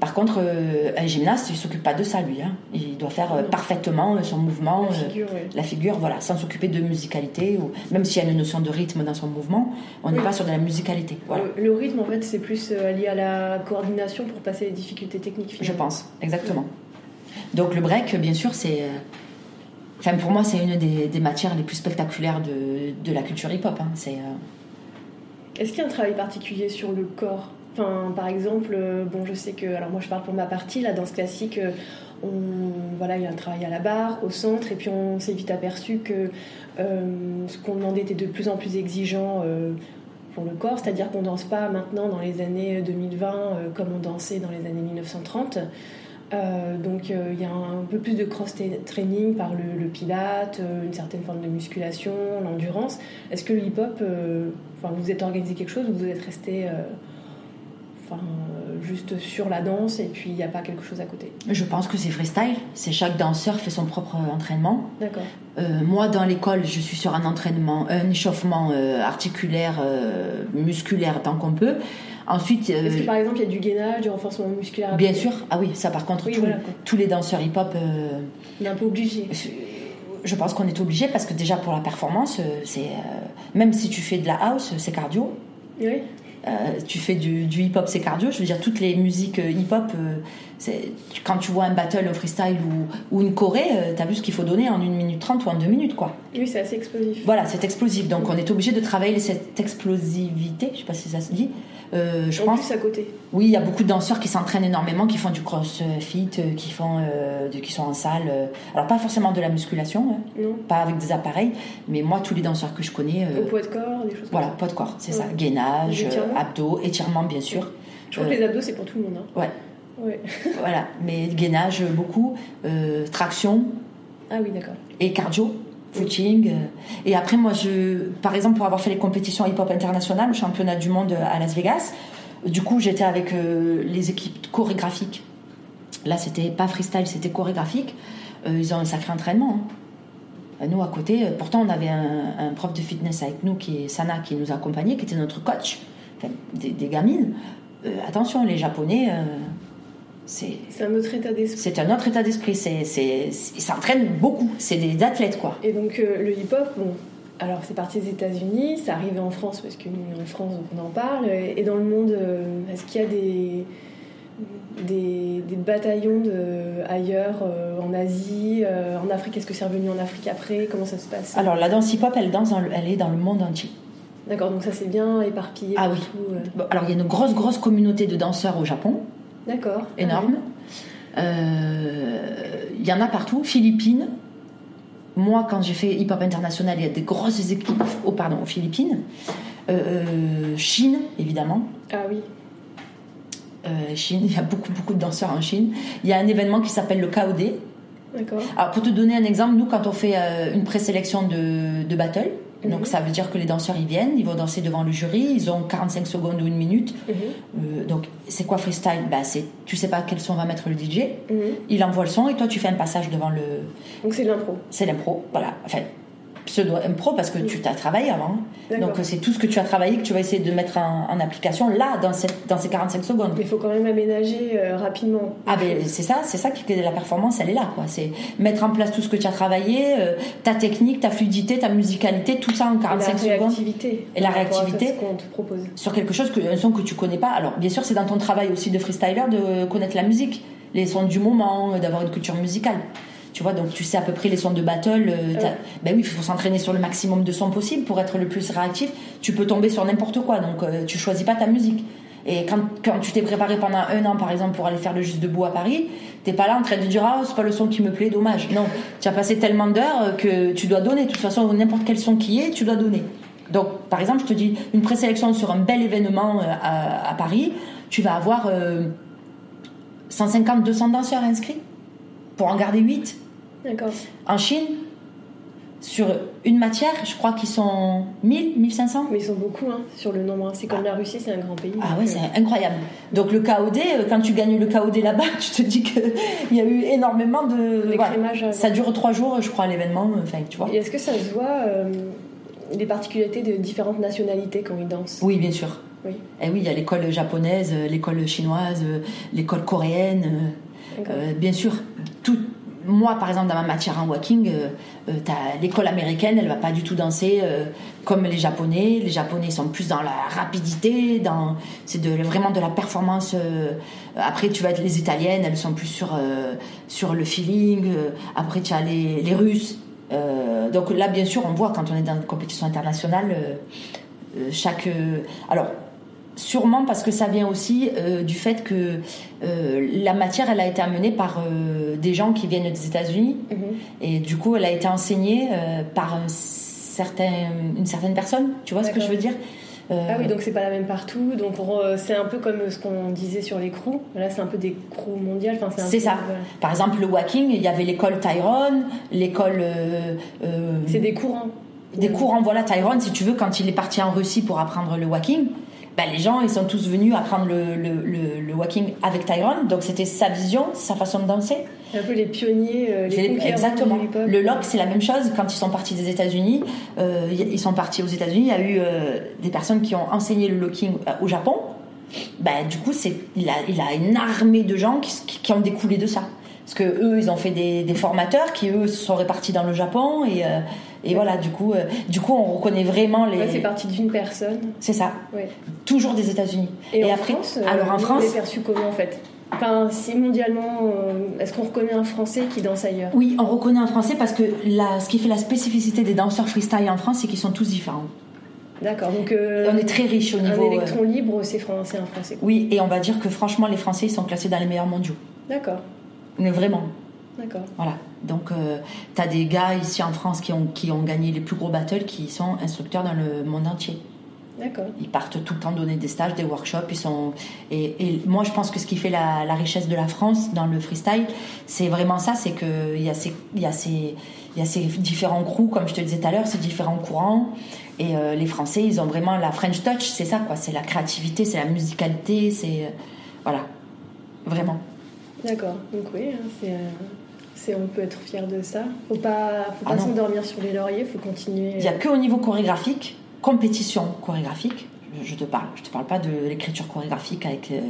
Par contre, euh, un gymnaste, il s'occupe pas de ça, lui. hein. Il doit faire euh, Non. parfaitement euh, son mouvement, La figure, oui. la figure, voilà, sans s'occuper de musicalité, ou même s'il y a une notion de rythme dans son mouvement, on n'est Oui. pas sur de la musicalité. Voilà, Le, le rythme, en fait, c'est plus lié à la coordination pour passer les difficultés techniques, je finalement. pense, exactement. Donc le break, bien sûr, c'est. Enfin, pour moi, c'est une des, des matières les plus spectaculaires de, de la culture hip-hop. hein. C'est. Est-ce qu'il y a un travail particulier sur le corps? Par exemple, bon, je sais que, alors moi je parle pour ma partie, la danse classique, on, voilà, il y a un travail à la barre, au centre, et puis on s'est vite aperçu que ce qu'on demandait était de plus en plus exigeant pour le corps, c'est-à-dire qu'on danse pas maintenant dans les années 2020 comme on dansait dans les années 1930. Euh, donc euh, il y a un, peu plus de cross-training par le, pilate, euh, une certaine forme de musculation, l'endurance. Est-ce que le hip-hop, enfin, vous êtes organisé quelque chose ou vous êtes resté enfin, juste sur la danse et puis il n'y a pas quelque chose à côté Je pense que c'est freestyle. C'est chaque danseur fait son propre entraînement. D'accord. moi, dans l'école, je suis sur un entraînement, un échauffement articulaire, musculaire tant qu'on peut. Ensuite, est-ce que par exemple il y a du gainage, du renforcement musculaire Bien sûr. Ah oui, ça par contre, tous les danseurs hip-hop. Euh, on est un peu obligé. Je pense qu'on est obligé parce que déjà pour la performance, euh, c'est euh, même si tu fais de la house, c'est cardio. Oui. Tu fais du, hip-hop, c'est cardio. Je veux dire, toutes les musiques hip-hop, quand tu vois un battle au freestyle ou, une choré, tu as vu ce qu'il faut donner en 1 minute 30 ou en 2 minutes, quoi. Oui, c'est assez explosif. Voilà, c'est explosif. Donc on est obligé de travailler cette explosivité, je sais pas si ça se dit, euh, je pense. Plus à côté. Oui, il y a beaucoup de danseurs qui s'entraînent énormément, qui font du crossfit, euh, qui font, euh, qui sont en salle. Alors pas forcément de la musculation, hein. pas avec des appareils, mais moi tous les danseurs que je connais. Au poids de corps, des choses comme voilà, poids de corps, c'est ça. Gainage, abdos, étirement bien sûr. Je crois que les abdos c'est pour tout le monde. Hein. Ouais. Ouais. voilà, mais gainage beaucoup, traction. Ah oui, d'accord. Et cardio footing. Euh. Et après, moi, je, par exemple, pour avoir fait les compétitions hip-hop internationales, le championnat du monde à Las Vegas, du coup, j'étais avec euh, les équipes chorégraphiques. Là, c'était pas freestyle, c'était chorégraphique. Euh, ils ont un sacré entraînement. Hein. Nous, à côté, pourtant, on avait un, prof de fitness avec nous, qui est Sana, qui nous accompagnait, qui était notre coach, des, des, gamines. attention, les Japonais c'est un autre état d'esprit. C'est un autre état d'esprit. Ils s'entraînent beaucoup. C'est des athlètes, quoi. Et donc, euh, le hip-hop, bon, alors c'est parti des États-Unis, c'est arrivé en France parce que nous, en France, donc on en parle. Et dans le monde, euh, est-ce qu'il y a des, des, des bataillons de, ailleurs, euh, en Asie, en Afrique? Est-ce que c'est revenu en Afrique après? Comment ça se passe? Alors, la danse hip-hop, elle, danse elle est dans le monde entier. D'accord, donc ça c'est bien éparpillé. Ah oui. alors, il y a une grosse, grosse communauté de danseurs au Japon. D'accord. Énorme. Euh, il y en a partout. Philippines. Moi, quand j'ai fait Hip Hop International, il y a des grosses équipes oh, pardon, aux Philippines. Euh, euh, Chine, évidemment. Ah oui. Chine, il y a beaucoup, beaucoup de danseurs en Chine. Il y a un événement qui s'appelle le KOD. D'accord. Alors, pour te donner un exemple, nous, quand on fait une présélection de, de battle, donc ça veut dire que les danseurs ils viennent, ils vont danser devant le jury, ils ont 45 secondes ou une minute. Mhm. Euh, donc c'est quoi freestyle? Bah, c'est tu sais pas quel son va mettre le DJ, mhm. il envoie le son et toi tu fais un passage devant le. Donc c'est l'impro. C'est l'impro, voilà. Enfin pseudo-impro parce que tu t'as travaillé avant. Donc c'est tout ce que tu as travaillé que tu vas essayer de mettre en, application là, dans, cette, dans ces 45 secondes. Mais il faut quand même aménager euh, rapidement. Ah ben c'est ça, c'est ça qui fait la performance, elle est là. quoi. C'est mettre en place tout ce que tu as travaillé, euh, ta technique, ta fluidité, ta musicalité, tout ça en 45 secondes. Et la réactivité. Et la réactivité. qu'on te propose. Sur quelque chose, que, un son que tu connais pas. Alors bien sûr c'est dans ton travail aussi de freestyler de connaître la musique, les sons du moment, d'avoir une culture musicale. Tu vois, donc tu sais à peu près les sons de battle. Euh, ben oui, il faut s'entraîner sur le maximum de sons possible pour être le plus réactif. Tu peux tomber sur n'importe quoi, donc euh, tu choisis pas ta musique. Et quand, quand tu t'es préparé pendant un an, par exemple, pour aller faire le Juste Debout à Paris, t'es pas là en train de dire ah c'est pas le son qui me plaît, dommage. Non, tu as passé tellement d'heures que tu dois donner. De toute façon, n'importe quel son qui est, tu dois donner. Donc, par exemple, je te dis une présélection sur un bel événement euh, à, à Paris, tu vas avoir 150, 200 danseurs inscrits pour en garder 8. D'accord. En Chine, sur une matière, je crois qu'ils sont 1000, 1500. Mais ils sont beaucoup hein, sur le nombre. C'est comme ah. la Russie, c'est un grand pays. Ah oui, c'est incroyable. Donc le KOD, euh, quand tu gagnes le KOD là-bas, tu te dis qu'il y a eu énormément de. ça dure trois jours, je crois, l'événement. Enfin, tu vois. Et est-ce que ça se voit euh, les particularités de différentes nationalités quand ils dansent? Oui, bien sûr. Oui. Et eh oui, il y a l'école japonaise, l'école chinoise, l'école coréenne. Euh, bien sûr, moi, par exemple, dans ma matière en walking, euh, euh, l'école américaine, elle va pas du tout danser euh, comme les Japonais. Les Japonais sont plus dans la rapidité, c'est de, vraiment de la performance. après, tu vas être les Italiennes, elles sont plus sur sur le feeling. après, tu as les, les Russes. donc là, bien sûr, on voit quand on est dans une compétition internationale chaque. alors, sûrement parce que ça vient aussi euh, du fait que euh, la matière, elle a été amenée par euh, des gens qui viennent des États-Unis. Mhm. Et du coup, elle a été enseignée par un certain, une certaine personne. Tu vois ce que je veux dire? Ah oui, donc c'est pas la même partout. Donc c'est un peu comme ce qu'on disait sur les crews. Là, c'est un peu des crews mondiales. Enfin, c'est ça. voilà. Par exemple, le walking, il y avait l'école Tyrone, l'école. C'est des courants. des courants. Voilà, Tyrone, si tu veux, quand il est parti en Russie pour apprendre le walking, ben, les gens, ils sont tous venus apprendre le, le, le, le walking avec Tyrone. Donc c'était sa vision, sa façon de danser. Un peu les pionniers, euh, les Exactement. Le lock, c'est la même chose. Quand ils sont partis des États-Unis, euh, ils sont partis aux États-Unis. Il y a eu euh, des personnes qui ont enseigné le locking euh, au Japon. Ben, du coup, c'est, il, a, il a une armée de gens qui, qui- ont découlé de ça. Parce que eux, ils ont fait des, des formateurs qui, eux, se sont répartis dans le Japon. Et, et voilà, du coup, euh, du coup, on reconnaît vraiment les. Ouais, c'est parti d'une personne. c'est ça. Ouais. Toujours des États-Unis. Et, en après, France, euh, alors en France, l'avez perçu comment en fait? Enfin, si mondialement, euh, est-ce qu'on reconnaît un Français qui danse ailleurs? Oui, on reconnaît un Français parce que la, ce qui fait la spécificité des danseurs freestyle en France, c'est qu'ils sont tous différents. D'accord, donc euh, on est très riche au un niveau. euh, électron libre, c'est fran- c'est un Français. Oui, et on va dire que franchement, les Français, ils sont classés dans les meilleurs mondiaux. D'accord, Mais vraiment, d'accord. voilà. Donc, euh, t'as des gars ici en France qui ont, qui ont gagné les plus gros battles qui sont instructeurs dans le monde entier. D'accord. Ils partent tout le temps donner des stages, des workshops. Ils sont... et, et moi, je pense que ce qui fait la, la richesse de la France dans le freestyle, c'est vraiment ça c'est qu'il y, a ces- y, a ces- il y a ces différents crews, comme je te disais tout à l'heure, ces différents courants. Et euh, les Français, ils ont vraiment la French touch, c'est ça, quoi. C'est la créativité, c'est la musicalité, c'est. euh, voilà. Vraiment. D'accord. Donc oui, hein, c'est, euh, c'est, on peut être fier de ça. Faut pas, faut Ah pas non. s'endormir sur les lauriers, faut continuer. Il n'y a que au niveau chorégraphique, compétition chorégraphique. je- Je te parle. Je te parle pas de l'écriture chorégraphique avec euh,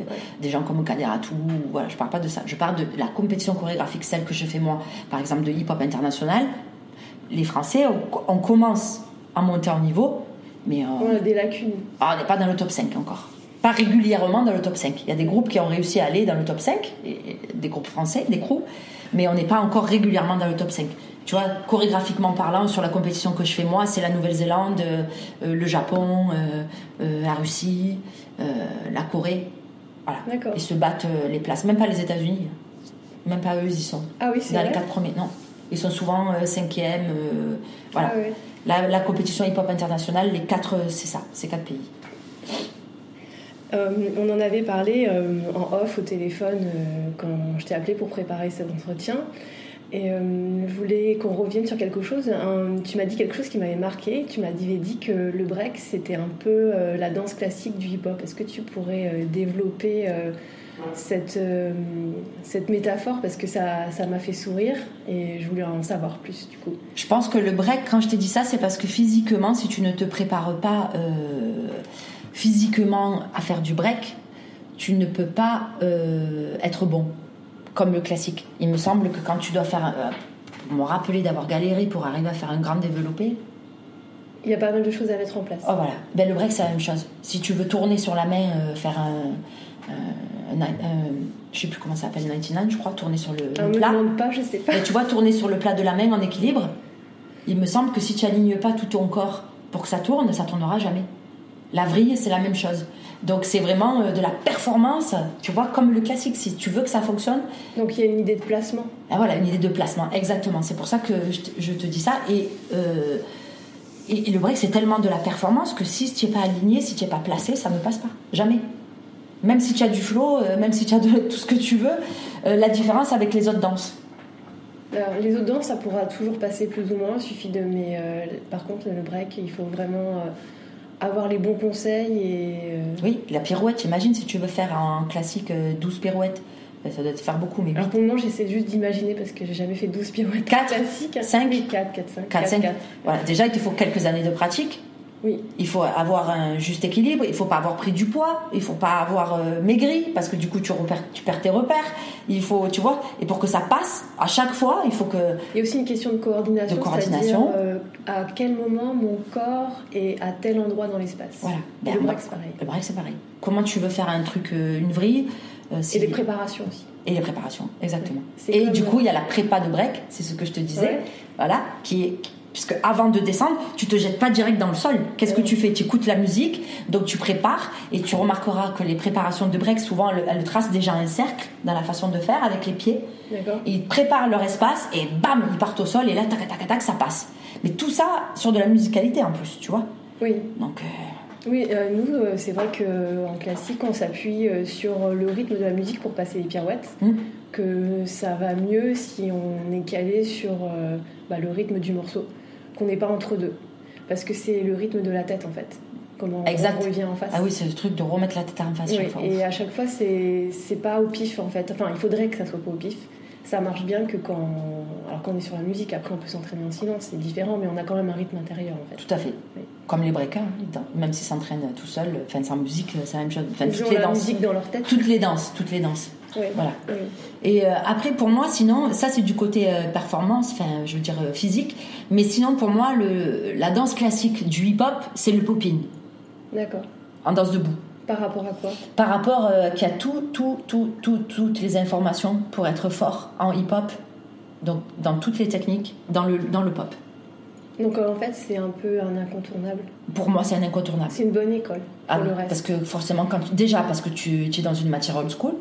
des gens comme Kaderatou. Voilà, je parle pas de ça. Je parle de la compétition chorégraphique, celle que je fais moi, par exemple de hip-hop international. Les Français, on, on commence à monter en niveau, mais euh, On a des lacunes. ah, on n'est pas dans le top 5 encore. Pas régulièrement dans le top 5. Il y a des groupes qui ont réussi à aller dans le top 5, et- et des groupes français, des crews, mais on n'est pas encore régulièrement dans le top 5. Tu vois, chorégraphiquement parlant, sur la compétition que je fais moi, c'est la Nouvelle-Zélande, euh, euh, le Japon, euh, la Russie, la Corée. Voilà. Ils se battent les places, même pas les États-Unis. Même pas eux, ils y sont. Ah oui, c'est Dans les quatre premiers, non. Ils sont souvent cinquième. voilà. Ah. La, la compétition hip-hop internationale, les quatre, c'est ça, c'est quatre pays. Euh, on en avait parlé euh, en off au téléphone euh, quand je t'ai appelé pour préparer cet entretien. Et je voulais qu'on revienne sur quelque chose. Tu m'as dit quelque chose qui m'avait marqué. Tu m'avais dit que le break, c'était un peu la danse classique du hip-hop. Est-ce que tu pourrais développer cette, cette métaphore? Parce que ça ça m'a fait sourire et je voulais en savoir plus du coup. Je pense que le break, quand je t'ai dit ça, c'est parce que physiquement, si tu ne te prépares pas physiquement à faire du break, tu ne peux pas euh, être bon, comme le classique. Il me semble que quand tu dois faire, euh, pour me rappeler d'avoir galéré pour arriver à faire un grand développé, Il y a pas mal de choses à mettre en place. oh voilà, ben, le break c'est la même chose. Si tu veux tourner sur la main, euh, faire un, un, un- un- je sais plus comment ça s'appelle, 99, je crois, tourner sur le, Un le plat. pas, je sais pas. Mais tu vois, tourner sur le plat de la main en équilibre, il me semble que si tu alignes pas tout ton corps pour que ça tourne, ça tournera jamais. La vrille, c'est la même chose. Donc c'est vraiment euh, de la performance, tu vois, comme le classique. Si tu veux que ça fonctionne, Donc il y a une idée de placement. ah, voilà, une idée de placement, exactement. C'est pour ça que je te, je te dis ça. Et, euh, et, et le break, c'est tellement de la performance que si tu n'es pas aligné, si tu n'es pas placé, ça ne passe pas. Jamais. Même si tu as du flow, euh, même si tu as de, tout ce que tu veux, euh, la différence avec les autres danses. Alors, les autres danses, ça pourra toujours passer plus ou moins. Il suffit de. Mais par contre, le break, il faut vraiment avoir les bons conseils et. euh, Oui, la pirouette, imagine si tu veux faire un classique euh, 12 pirouettes, ben, ça doit te faire beaucoup, mais Alors 8. pour le moment, j'essaie juste d'imaginer parce que j'ai jamais fait 12 pirouettes Quatre, classiques. cinq, 4, 4, 5. 4, 5. Voilà, déjà, il te faut quelques années de pratique. Oui. Il faut avoir un juste équilibre, il faut pas avoir pris du poids, il faut pas avoir euh, maigri, parce que du coup, tu, repères, tu perds tes repères. Il faut, tu vois, et pour que ça passe, à chaque fois, il faut que. Il y a aussi une question de coordination. De coordination. euh, à quel moment mon corps est à tel endroit dans l'espace? Voilà. Ben, le break, c'est pareil. Le break, c'est pareil. Comment tu veux faire un truc, euh, une vrille euh, si- Et les préparations aussi. Et les préparations, exactement. Et du coup, il y a la prépa de break, c'est ce que je te disais, Ouais. voilà, qui est puisque avant de descendre, tu te jettes pas direct dans le sol. Qu'est-ce que tu fais? Tu écoutes la musique, donc tu prépares, et tu remarqueras que les préparations de break, souvent, elles, elles tracent déjà un cercle dans la façon de faire avec les pieds. Ils préparent leur espace et bam, ils partent au sol et là, tac, tac, tac, ça passe. Mais tout ça sur de la musicalité en plus, tu vois. Oui. Donc, euh, Oui, euh, nous, euh, c'est vrai qu'en classique, on s'appuie sur le rythme de la musique pour passer les pirouettes. Mm. Que ça va mieux si on est calé sur bah, le rythme du morceau, qu'on n'est pas entre deux. Parce que c'est le rythme de la tête, en fait. Comment Exact. on revient en face. ah oui, c'est le truc de remettre la tête en face Oui, chaque fois. et à chaque fois, c'est pas au pif en fait. Enfin, il faudrait que ça soit pas au pif. Ça marche bien que quand. Alors qu'on est sur la musique, après on peut s'entraîner en silence, c'est différent, mais on a quand même un rythme intérieur en fait. Tout à fait. Oui. Comme les breakers, hein, même s'ils s'entraînent tout seuls, enfin sans musique, c'est la même chose. Enfin, Ils toutes ont les la danses. musique dans leur tête. Toutes les danses, toutes les danses. Voilà. Oui. Et euh, après, pour moi, sinon, ça c'est du côté euh, performance, enfin, je veux dire euh, physique. Mais sinon, pour moi, le, la danse classique du hip-hop, c'est le popping, D'accord. en danse debout. Par rapport à quoi? Par rapport qu'il y a tout, tout, tout, tout, toutes les informations pour être fort en hip-hop, donc dans toutes les techniques, dans le, dans le pop. Donc en fait, c'est un peu un incontournable. Pour moi, c'est un incontournable. C'est une bonne école pour Ah, le reste. parce que forcément, quand tu- déjà parce que tu, tu es dans une matière old school,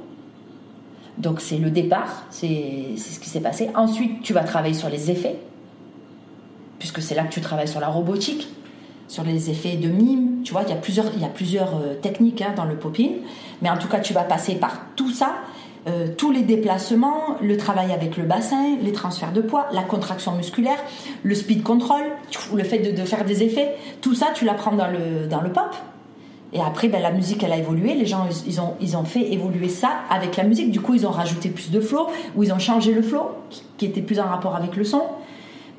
donc c'est le départ, c'est ce qui s'est passé. Ensuite, tu vas travailler sur les effets, puisque c'est là que tu travailles sur la robotique, sur les effets de mime. Tu vois, il y a plusieurs, il y a plusieurs euh, techniques hein, dans le popping, mais en tout cas, tu vas passer par tout ça. euh, tous les déplacements, le travail avec le bassin, les transferts de poids, la contraction musculaire, le speed control, le fait de, de faire des effets, tout ça tu l'apprends dans le, dans le pop. Et après, ben, la musique, elle a évolué. Les gens, ils, ils ont, ils ont fait évoluer ça avec la musique. Du coup, ils ont rajouté plus de flow, ou ils ont changé le flow, qui, qui était plus en rapport avec le son.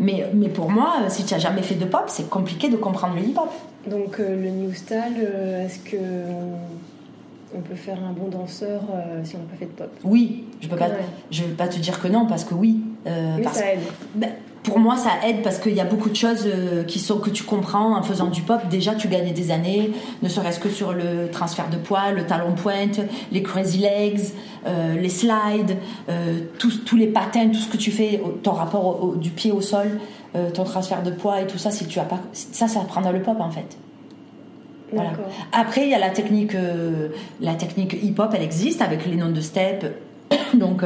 Mais, mais pour moi, euh, si tu n'as jamais fait de pop, c'est compliqué de comprendre le hip-hop. Donc euh, le new style, euh, est-ce que on, peut faire un bon danseur euh, si on n'a pas fait de pop? Oui, je peux pas, je vais pas te dire que non, parce que oui. euh, Oui, parce- ça aide. Ben, pour moi, ça aide parce qu'il y a beaucoup de choses euh, qui sont que tu comprends en faisant du pop. Déjà, tu gagnes des années, ne serait-ce que sur le transfert de poids, le talon pointe, les crazy legs, euh, les slides, euh, tous, tous les patins, tout ce que tu fais, ton rapport au- au- du pied au sol, euh, ton transfert de poids et tout ça. Si tu as pas, ça, ça apprend dans le pop en fait. Voilà. Après, il y a la technique, la technique hip-hop, elle existe avec les noms de step. Donc,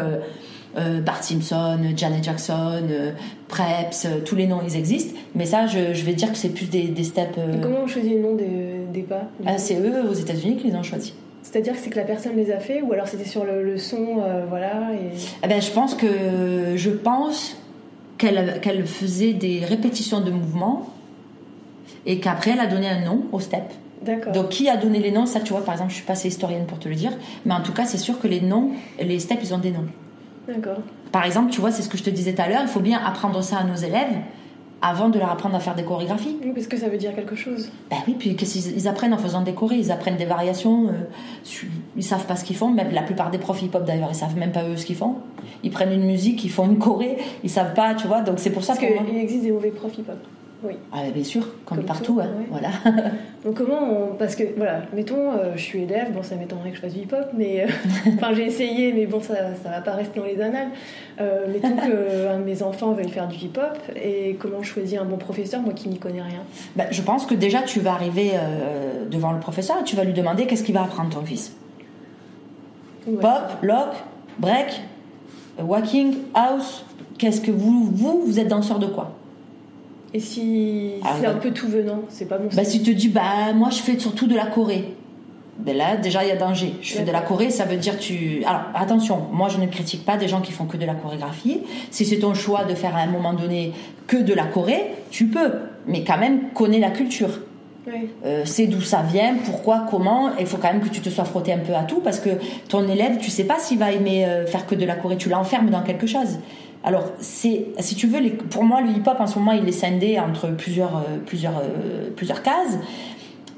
euh, Bart Simpson, Janet Jackson, euh, Preps, euh, tous les noms, ils existent. Mais ça, je, je vais dire que c'est plus des, des steps. Et comment on choisit le nom des, des pas ah, c'est eux aux États-Unis qui les ont choisis. C'est-à-dire que c'est que la personne les a fait ou alors c'était sur le, le son, voilà. Et... Eh ben, je pense que je pense qu'elle qu'elle faisait des répétitions de mouvements et qu'après elle a donné un nom au step. D'accord. Donc qui a donné les noms? Ça, tu vois, par exemple, je suis pas assez historienne pour te le dire, mais en tout cas, c'est sûr que les noms, les steps, ils ont des noms. D'accord. Par exemple, tu vois, c'est ce que je te disais tout à l'heure, il faut bien apprendre ça à nos élèves avant de leur apprendre à faire des chorégraphies. Oui, parce que ça veut dire quelque chose. Ben oui, puis qu'est-ce qu'ils ils apprennent en faisant des chorés? Ils apprennent des variations, euh, ils savent pas ce qu'ils font, même la plupart des profs hip-hop d'ailleurs, ils savent même pas eux ce qu'ils font. Ils prennent une musique, ils font une choré, ils savent pas, tu vois, donc c'est pour ça Parce qu'il existe des mauvais profs hip-hop. Oui. Ah, bien sûr, comme, Comme partout, tout, hein, ouais. voilà. Donc comment on... Parce que, voilà, mettons, euh, je suis élève, bon, ça m'étonnerait que je fasse du hip-hop, mais... euh, Enfin, j'ai essayé, mais bon, ça, ça va pas rester dans les annales. Euh, mettons qu'un de mes enfants veuille faire du hip-hop, et comment je choisis un bon professeur, moi qui n'y connais rien? Ben, je pense que déjà tu vas arriver devant le professeur et tu vas lui demander qu'est-ce qu'il va apprendre ton fils. Ouais. Pop, lock, break, walking, house. Qu'est-ce que vous, vous, vous êtes danseur de quoi? Et si Ah, c'est bah- un peu tout venant, c'est pas bon Bah, si tu te dis, bah, moi je fais surtout de la Corée. Ben là, déjà, il y a danger. Je fais de la. Corée, ça veut dire tu. Alors, attention, moi je ne critique pas des gens qui font que de la chorégraphie. Si c'est ton choix de faire à un moment donné que de la Corée, tu peux. Mais quand même, connais la culture. Ouais. Euh, c'est d'où ça vient, pourquoi, comment. Il faut quand même que tu te sois frotté un peu à tout parce que ton élève, tu sais pas s'il va aimer euh, faire que de la Corée. Tu l'enfermes dans quelque chose. Alors, c'est, si tu veux, les- pour moi, le hip-hop en ce moment, il est scindé entre plusieurs, euh, plusieurs, euh, plusieurs cases.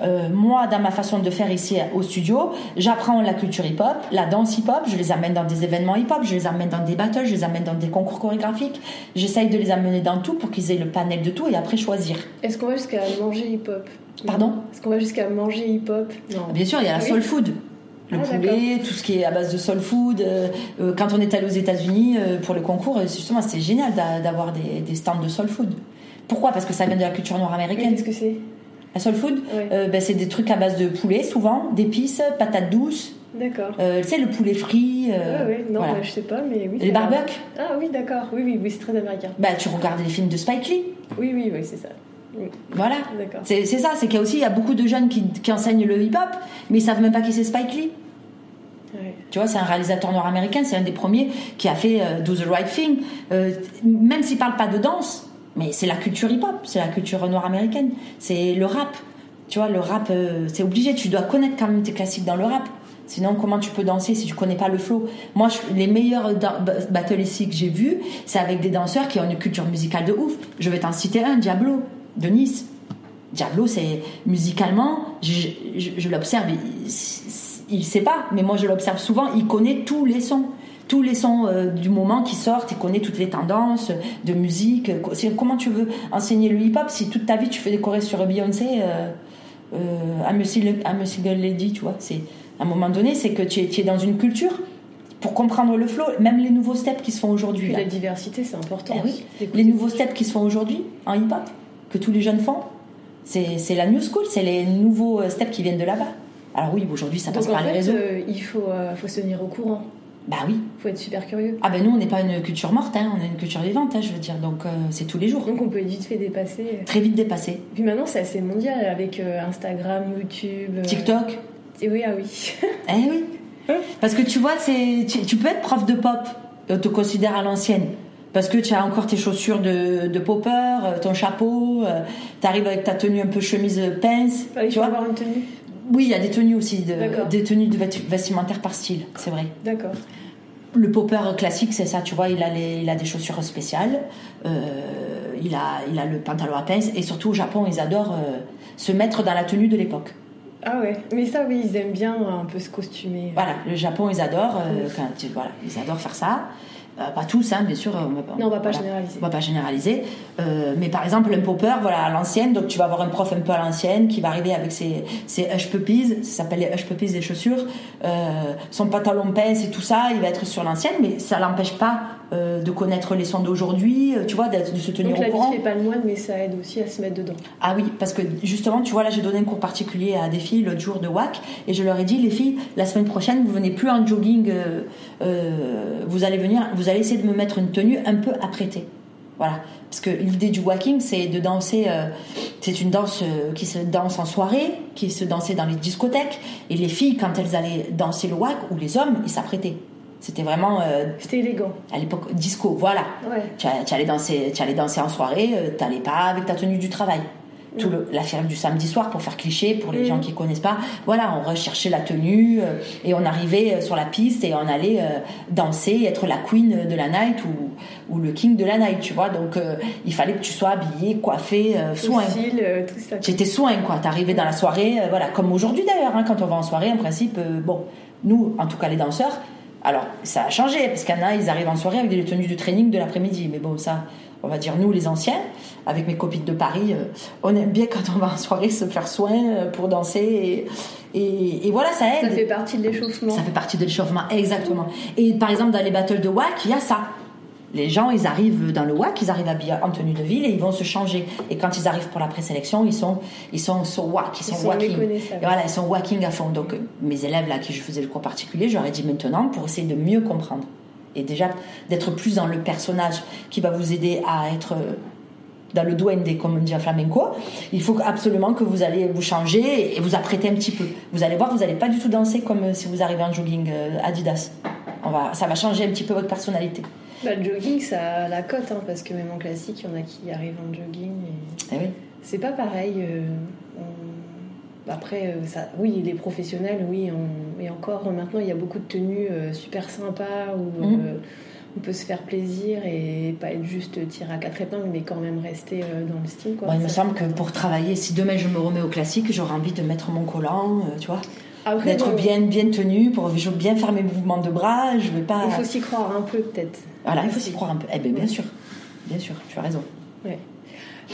Euh, moi, dans ma façon de faire ici au studio, j'apprends la culture hip-hop, la danse hip-hop, je les amène dans des événements hip-hop, je les amène dans des battles, je les amène dans des concours chorégraphiques. J'essaye de les amener dans tout pour qu'ils aient le panel de tout et après choisir. Est-ce qu'on va jusqu'à manger hip-hop? Pardon? Est-ce qu'on va jusqu'à manger hip-hop? Non. Bien sûr, il y a la soul food. Le Ah, poulet, tout ce qui est à base de soul food. Euh, euh, quand on est allé aux États-Unis euh, pour le concours, justement, c'était génial d'a- d'avoir des, des stands de soul food. Pourquoi? Parce que ça vient de la culture nord-américaine. Qu'est-ce que c'est? La soul food, euh, ben, c'est des trucs à base de poulet, souvent, d'épices, patates douces, D'accord. tu sais, le poulet frit. Ah ouais, non, voilà. bah, je sais pas, mais oui. Les barbecues Ah oui, d'accord. Oui, oui, oui, c'est très américain. bah, Tu regardes les films de Spike Lee. Oui, oui, oui, c'est ça. Voilà. C'est c'est ça, c'est qu'il y a aussi il y a beaucoup de jeunes qui, qui enseignent le hip-hop, mais ils savent même pas qui c'est Spike Lee. Ouais. Tu vois, c'est un réalisateur nord-américain, c'est un des premiers qui a fait euh, Do the Right Thing. Euh, même s'il parle pas de danse, mais c'est la culture hip-hop, c'est la culture nord-américaine, c'est le rap. Tu vois, le rap, euh, c'est obligé, tu dois connaître quand même tes classiques dans le rap. Sinon, comment tu peux danser si tu connais pas le flow? Moi, je- les meilleurs battles ici que j'ai vus, c'est avec des danseurs qui ont une culture musicale de ouf. Je vais t'en citer un, Diablo, de Nice. Diablo, c'est musicalement, je, je- je l'observe, il, il sait pas, mais moi je l'observe souvent, il connaît tous les sons. Tous les sons euh, du moment qui sortent, il connaît toutes les tendances de musique. Comment tu veux enseigner le hip-hop si toute ta vie tu fais des chorés sur Beyoncé euh, euh, I'm, a single, I'm a single lady, tu vois c'est, À un moment donné, c'est que tu es, tu es dans une culture pour comprendre le flow, même les nouveaux steps qui se font aujourd'hui. La diversité, c'est important. Eh oui. Les nouveaux steps qui se font aujourd'hui en hip-hop, que tous les jeunes font, c'est la new school, c'est les nouveaux euh, steps qui viennent de là-bas. Alors oui, aujourd'hui ça passe Donc en par les réseaux. euh, il faut, euh, faut se tenir au courant. Bah oui. Il faut être super curieux. Ah ben nous on n'est pas une culture morte, hein, on est une culture vivante, hein, je veux dire, donc euh, c'est tous les jours. Donc on peut vite fait dépasser. Très vite dépassé. Puis maintenant, c'est assez mondial avec euh, Instagram, YouTube. euh, TikTok, Et oui, ah oui. eh oui. Parce que tu vois, c'est tu, tu peux être prof de pop, on te considère à l'ancienne. Parce que tu as encore tes chaussures de, de popper, ton chapeau, tu arrives avec ta tenue un peu chemise euh, pince. Ah, tu vois avoir une tenue. Oui, il y a des tenues aussi, de- des tenues de vestimentaires par style, c'est vrai. D'accord. Le popper classique, c'est ça, tu vois, il a, les- il a des chaussures spéciales, euh, il, a, il a le pantalon à pince, et surtout au Japon, ils adorent euh, se mettre dans la tenue de l'époque. Ah ouais. Mais ça, oui, ils aiment bien un peu se costumer. Voilà, le Japon, ils adorent, euh, quand tu- voilà, ils adorent faire ça. Euh, pas tous, hein, bien sûr. On va, Non, on va pas voilà. généraliser. On va pas généraliser. Euh, mais par exemple, un popper, voilà, à l'ancienne, donc tu vas avoir un prof un peu à l'ancienne qui va arriver avec ses, ses hush puppies, ça s'appelle les hush puppies des chaussures, euh, son pantalon pince et tout ça, il va être sur l'ancienne, mais ça l'empêche pas euh, de connaître les sons d'aujourd'hui, euh, tu vois, de se tenir Donc au la courant. vie fait pas le moine, mais ça aide aussi à se mettre dedans. Ah oui, parce que justement, tu vois, là, j'ai donné un cours particulier à des filles l'autre jour de WAC, et je leur ai dit, les filles, la semaine prochaine, vous venez plus en jogging, euh, euh, vous allez venir, vous allez essayer de me mettre une tenue un peu apprêtée. Voilà. Parce que l'idée du walking, c'est de danser, euh, c'est une danse euh, qui se danse en soirée, qui se dansait dans les discothèques, et les filles, quand elles allaient danser le wack, ou les hommes, ils s'apprêtaient. C'était vraiment, euh, C'était élégant. à l'époque, disco, voilà. Ouais. Tu, allais danser, tu allais danser en soirée, euh, t'allais pas avec ta tenue du travail. Tout le, la fière du samedi soir pour faire cliché pour les Mm. gens qui connaissent pas. Voilà, on recherchait la tenue euh, et on arrivait euh, sur la piste et on allait danser, être la queen de la night ou, ou le king de la night, tu vois. Donc il fallait que tu sois habillé, coiffé, soin. style, tout ça. J'étais soin quoi. T'arrivais dans la soirée, voilà, comme aujourd'hui d'ailleurs. hein, quand on va en soirée, en principe, bon, nous, en tout cas les danseurs. Alors ça a changé parce qu'il y en a, ils arrivent en soirée avec des tenues de training de l'après-midi. Mais bon, ça, on va dire nous les anciens, avec mes copines de Paris, euh, on aime bien quand on va en soirée se faire soin euh, pour danser et, et, et voilà, ça aide. Ça fait partie de l'échauffement. Ça fait partie de l'échauffement, exactement. Et par exemple, dans les battles de WAC, il y a ça. Les gens, ils arrivent dans le WAC, ils arrivent habillés en tenue de ville et ils vont se changer. Et quand ils arrivent pour la présélection, ils sont, ils sont sur WAC, ils sont, Ils sont walking. méconnaissables. Et voilà, ils sont walking à fond. Donc, mes élèves là, à qui je faisais le cours particulier, j'aurais dit maintenant pour essayer de mieux comprendre. Et déjà, d'être plus dans le personnage qui va vous aider à être euh, dans le duende, comme on dit en flamenco, il faut absolument que vous allez vous changer et vous apprêter un petit peu. Vous allez voir, vous n'allez pas du tout danser comme euh, si vous arrivez en jogging euh, Adidas. On va, ça va changer un petit peu votre personnalité. Bah, le jogging, ça a la cote, hein, parce que même en classique, il y en a qui arrivent en jogging. et oui. C'est pas pareil. euh, on- Après, euh, ça... oui, les professionnels, oui, on... et encore maintenant, il y a beaucoup de tenues euh, super sympas où Mhm. euh, on peut se faire plaisir et pas être juste tiré à quatre épingles, mais quand même rester dans le style. Quoi. Bon, il me semble que pour travailler, si demain je me remets au classique, j'aurais envie de mettre mon collant, tu vois, Après, d'être bien, bien tenu, pour je veux bien faire mes mouvements de bras. Je vais pas. Il faut s'y croire un peu, peut-être. Voilà, il faut s'y croire un peu. Eh bien, bien Ouais. sûr, bien sûr, tu as raison.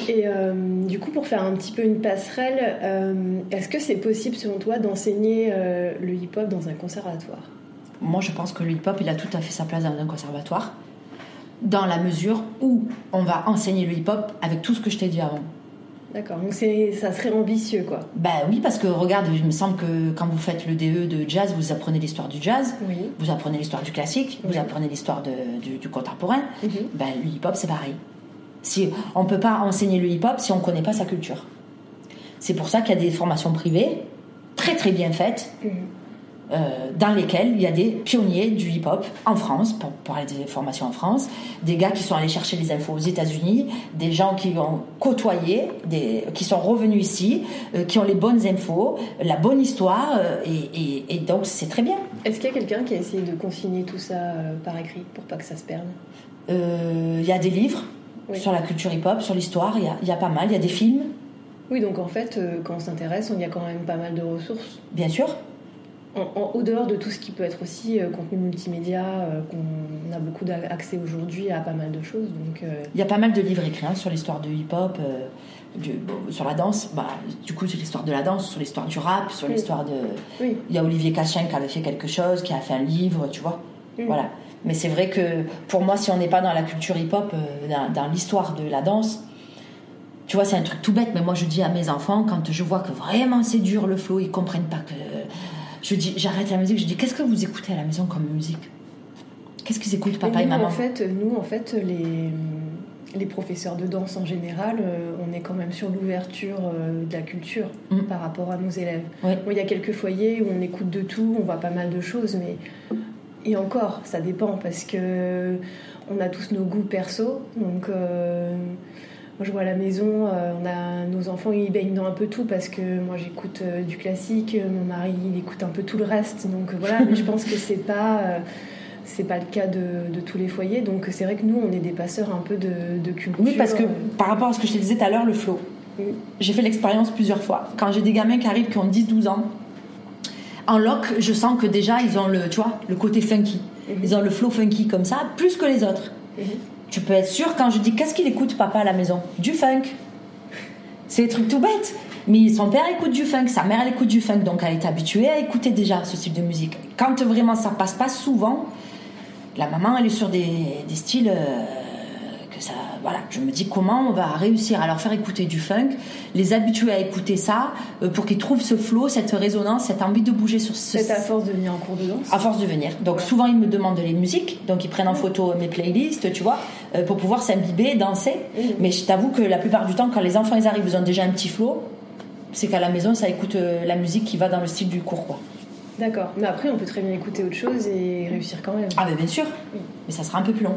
Et euh, du coup, pour faire un petit peu une passerelle, euh, est-ce que c'est possible, selon toi, d'enseigner euh, le hip-hop dans un conservatoire? Moi, je pense que le hip-hop, il a tout à fait sa place dans un conservatoire. dans la mesure où on va enseigner le hip-hop avec tout ce que je t'ai dit avant. D'accord, donc ça serait ambitieux quoi. Bah oui, parce que regarde, il me semble que quand vous faites le DE de jazz, vous apprenez l'histoire du jazz, Oui. vous apprenez l'histoire du classique, vous apprenez l'histoire du, du contemporain. Ben, le hip-hop, c'est pareil. Si, on ne peut pas enseigner le hip-hop si on ne connaît pas sa culture. C'est pour ça qu'il y a des formations privées, très très bien faites, Mhm. Euh, dans lesquelles il y a des pionniers du hip-hop en France, pour parler des formations en France, des gars qui sont allés chercher les infos aux États-Unis, des gens qui ont côtoyé, des, qui sont revenus ici, euh, qui ont les bonnes infos, la bonne histoire, euh, et, et- et donc c'est très bien. Est-ce qu'il y a quelqu'un qui a essayé de consigner tout ça par écrit pour pas que ça se perde? Il y a des livres Oui. sur la culture hip-hop, sur l'histoire, il y a- y a pas mal, il y a des films. Oui, donc en fait, quand on s'intéresse, il y a quand même pas mal de ressources. Bien sûr, En, en- au dehors de tout ce qui peut être aussi euh, contenu multimédia, euh, qu'on a beaucoup d'accès aujourd'hui à pas mal de choses. Donc, euh, il y a pas mal de livres écrits hein, sur l'histoire du hip-hop, bon, sur la danse. Bah, du coup, sur l'histoire de la danse, sur l'histoire du rap, sur Oui. l'histoire de. oui. Il y a Olivier Cachin qui avait fait quelque chose, qui a fait un livre, tu vois. Mm. Voilà. Mais c'est vrai que pour moi, si on n'est pas dans la culture hip-hop, dans, dans l'histoire de la danse, tu vois, c'est un truc tout bête. Mais moi, je dis à mes enfants, quand je vois que vraiment c'est dur le flow, ils comprennent pas que. Je dis, j'arrête la musique, je dis, qu'est-ce que vous écoutez à la maison comme musique? Qu'est-ce qu'ils écoutent, papa et nous, maman? En fait, nous, en fait, les, les professeurs de danse en général, euh, on est quand même sur l'ouverture euh, de la culture Mm. par rapport à nos élèves. Bon, il y a quelques foyers où on écoute de tout, on voit pas mal de choses, mais et encore, ça dépend parce que on a tous nos goûts perso. Donc, euh, moi, je vois à la maison, euh, on a nos enfants, ils baignent dans un peu tout parce que moi, j'écoute euh, du classique, mon mari, il écoute un peu tout le reste. Donc voilà, mais je pense que c'est pas euh, c'est pas le cas de, de tous les foyers. Donc c'est vrai que nous, on est des passeurs un peu de, de culture. Oui, parce que par rapport à ce que je te disais tout à l'heure, le flow. Oui. J'ai fait l'expérience plusieurs fois. Quand j'ai des gamins qui arrivent qui ont 10-12 ans, en loc, je sens que déjà ils ont le, tu vois, le côté funky. Mhm. Ils ont le flow funky comme ça, plus que les autres. Mhm. Tu peux être sûr quand je dis qu'est-ce qu'il écoute papa à la maison? Du funk. C'est des trucs tout bêtes. Mais son père écoute du funk, sa mère elle écoute du funk, donc elle est habituée à écouter déjà ce style de musique. Quand vraiment ça passe pas souvent, la maman elle est sur des, des styles euh, que ça. Voilà, je me dis comment on va réussir à leur faire écouter du funk, les habituer à écouter ça, euh, pour qu'ils trouvent ce flow, cette résonance, cette envie de bouger sur ce. C'est à force de venir en cours de danse? À force de venir. Donc souvent ils me demandent les musiques, donc ils prennent en photo mes playlists, tu vois, pour pouvoir s'imbiber, danser. Mais je t'avoue que la plupart du temps, quand les enfants ils arrivent, ils ont déjà un petit flow. C'est qu'à la maison, ça écoute euh, la musique qui va dans le style du cours, quoi. D'accord. Mais après, on peut très bien écouter autre chose et réussir quand même. Ah, ben bien sûr. Oui. Mais ça sera un peu plus long.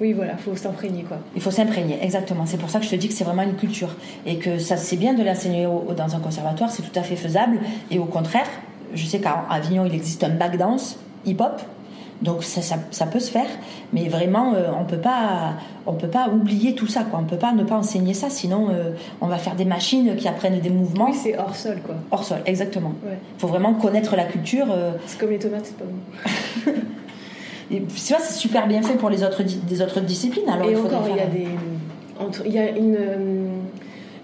Oui, voilà, faut s'imprégner quoi. Il faut s'imprégner, exactement. C'est pour ça que je te dis que c'est vraiment une culture. Et que ça, c'est bien de l'enseigner dans un conservatoire, c'est tout à fait faisable. Et au contraire, je sais qu'à Avignon, il existe un back dance hip-hop. Donc ça, ça, ça peut se faire, mais vraiment euh, on peut pas on peut pas oublier tout ça quoi. On peut pas ne pas enseigner ça, sinon euh, on va faire des machines qui apprennent des mouvements Oui, c'est hors sol quoi. hors sol. Exactement. Ouais. Il faut vraiment connaître la culture. euh, C'est comme les tomates, c'est pas bon. et tu vois, c'est super bien fait pour les autres des autres disciplines. Alors et il encore, il y a des. Entre, il y a une.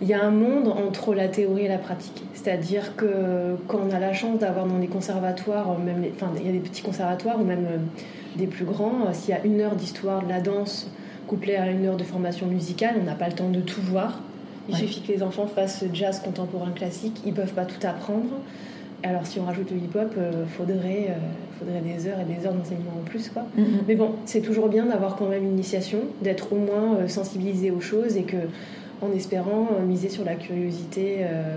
Il y a un monde entre la théorie et la pratique. C'est-à-dire que quand on a la chance d'avoir dans des conservatoires, même les- enfin, il y a des petits conservatoires ou même euh, des plus grands, euh, s'il y a une heure d'histoire de la danse couplée à une heure de formation musicale, on n'a pas le temps de tout voir. Il Ouais. suffit que les enfants fassent jazz contemporain classique, ils peuvent pas tout apprendre. Alors si on rajoute le hip-hop, euh, faudrait, euh, faudrait des heures et des heures d'enseignement en plus. Quoi. Mm, mm. Mais bon, c'est toujours bien d'avoir quand même une initiation, d'être au moins euh, sensibilisé aux choses et que, en espérant euh, miser sur la curiosité euh,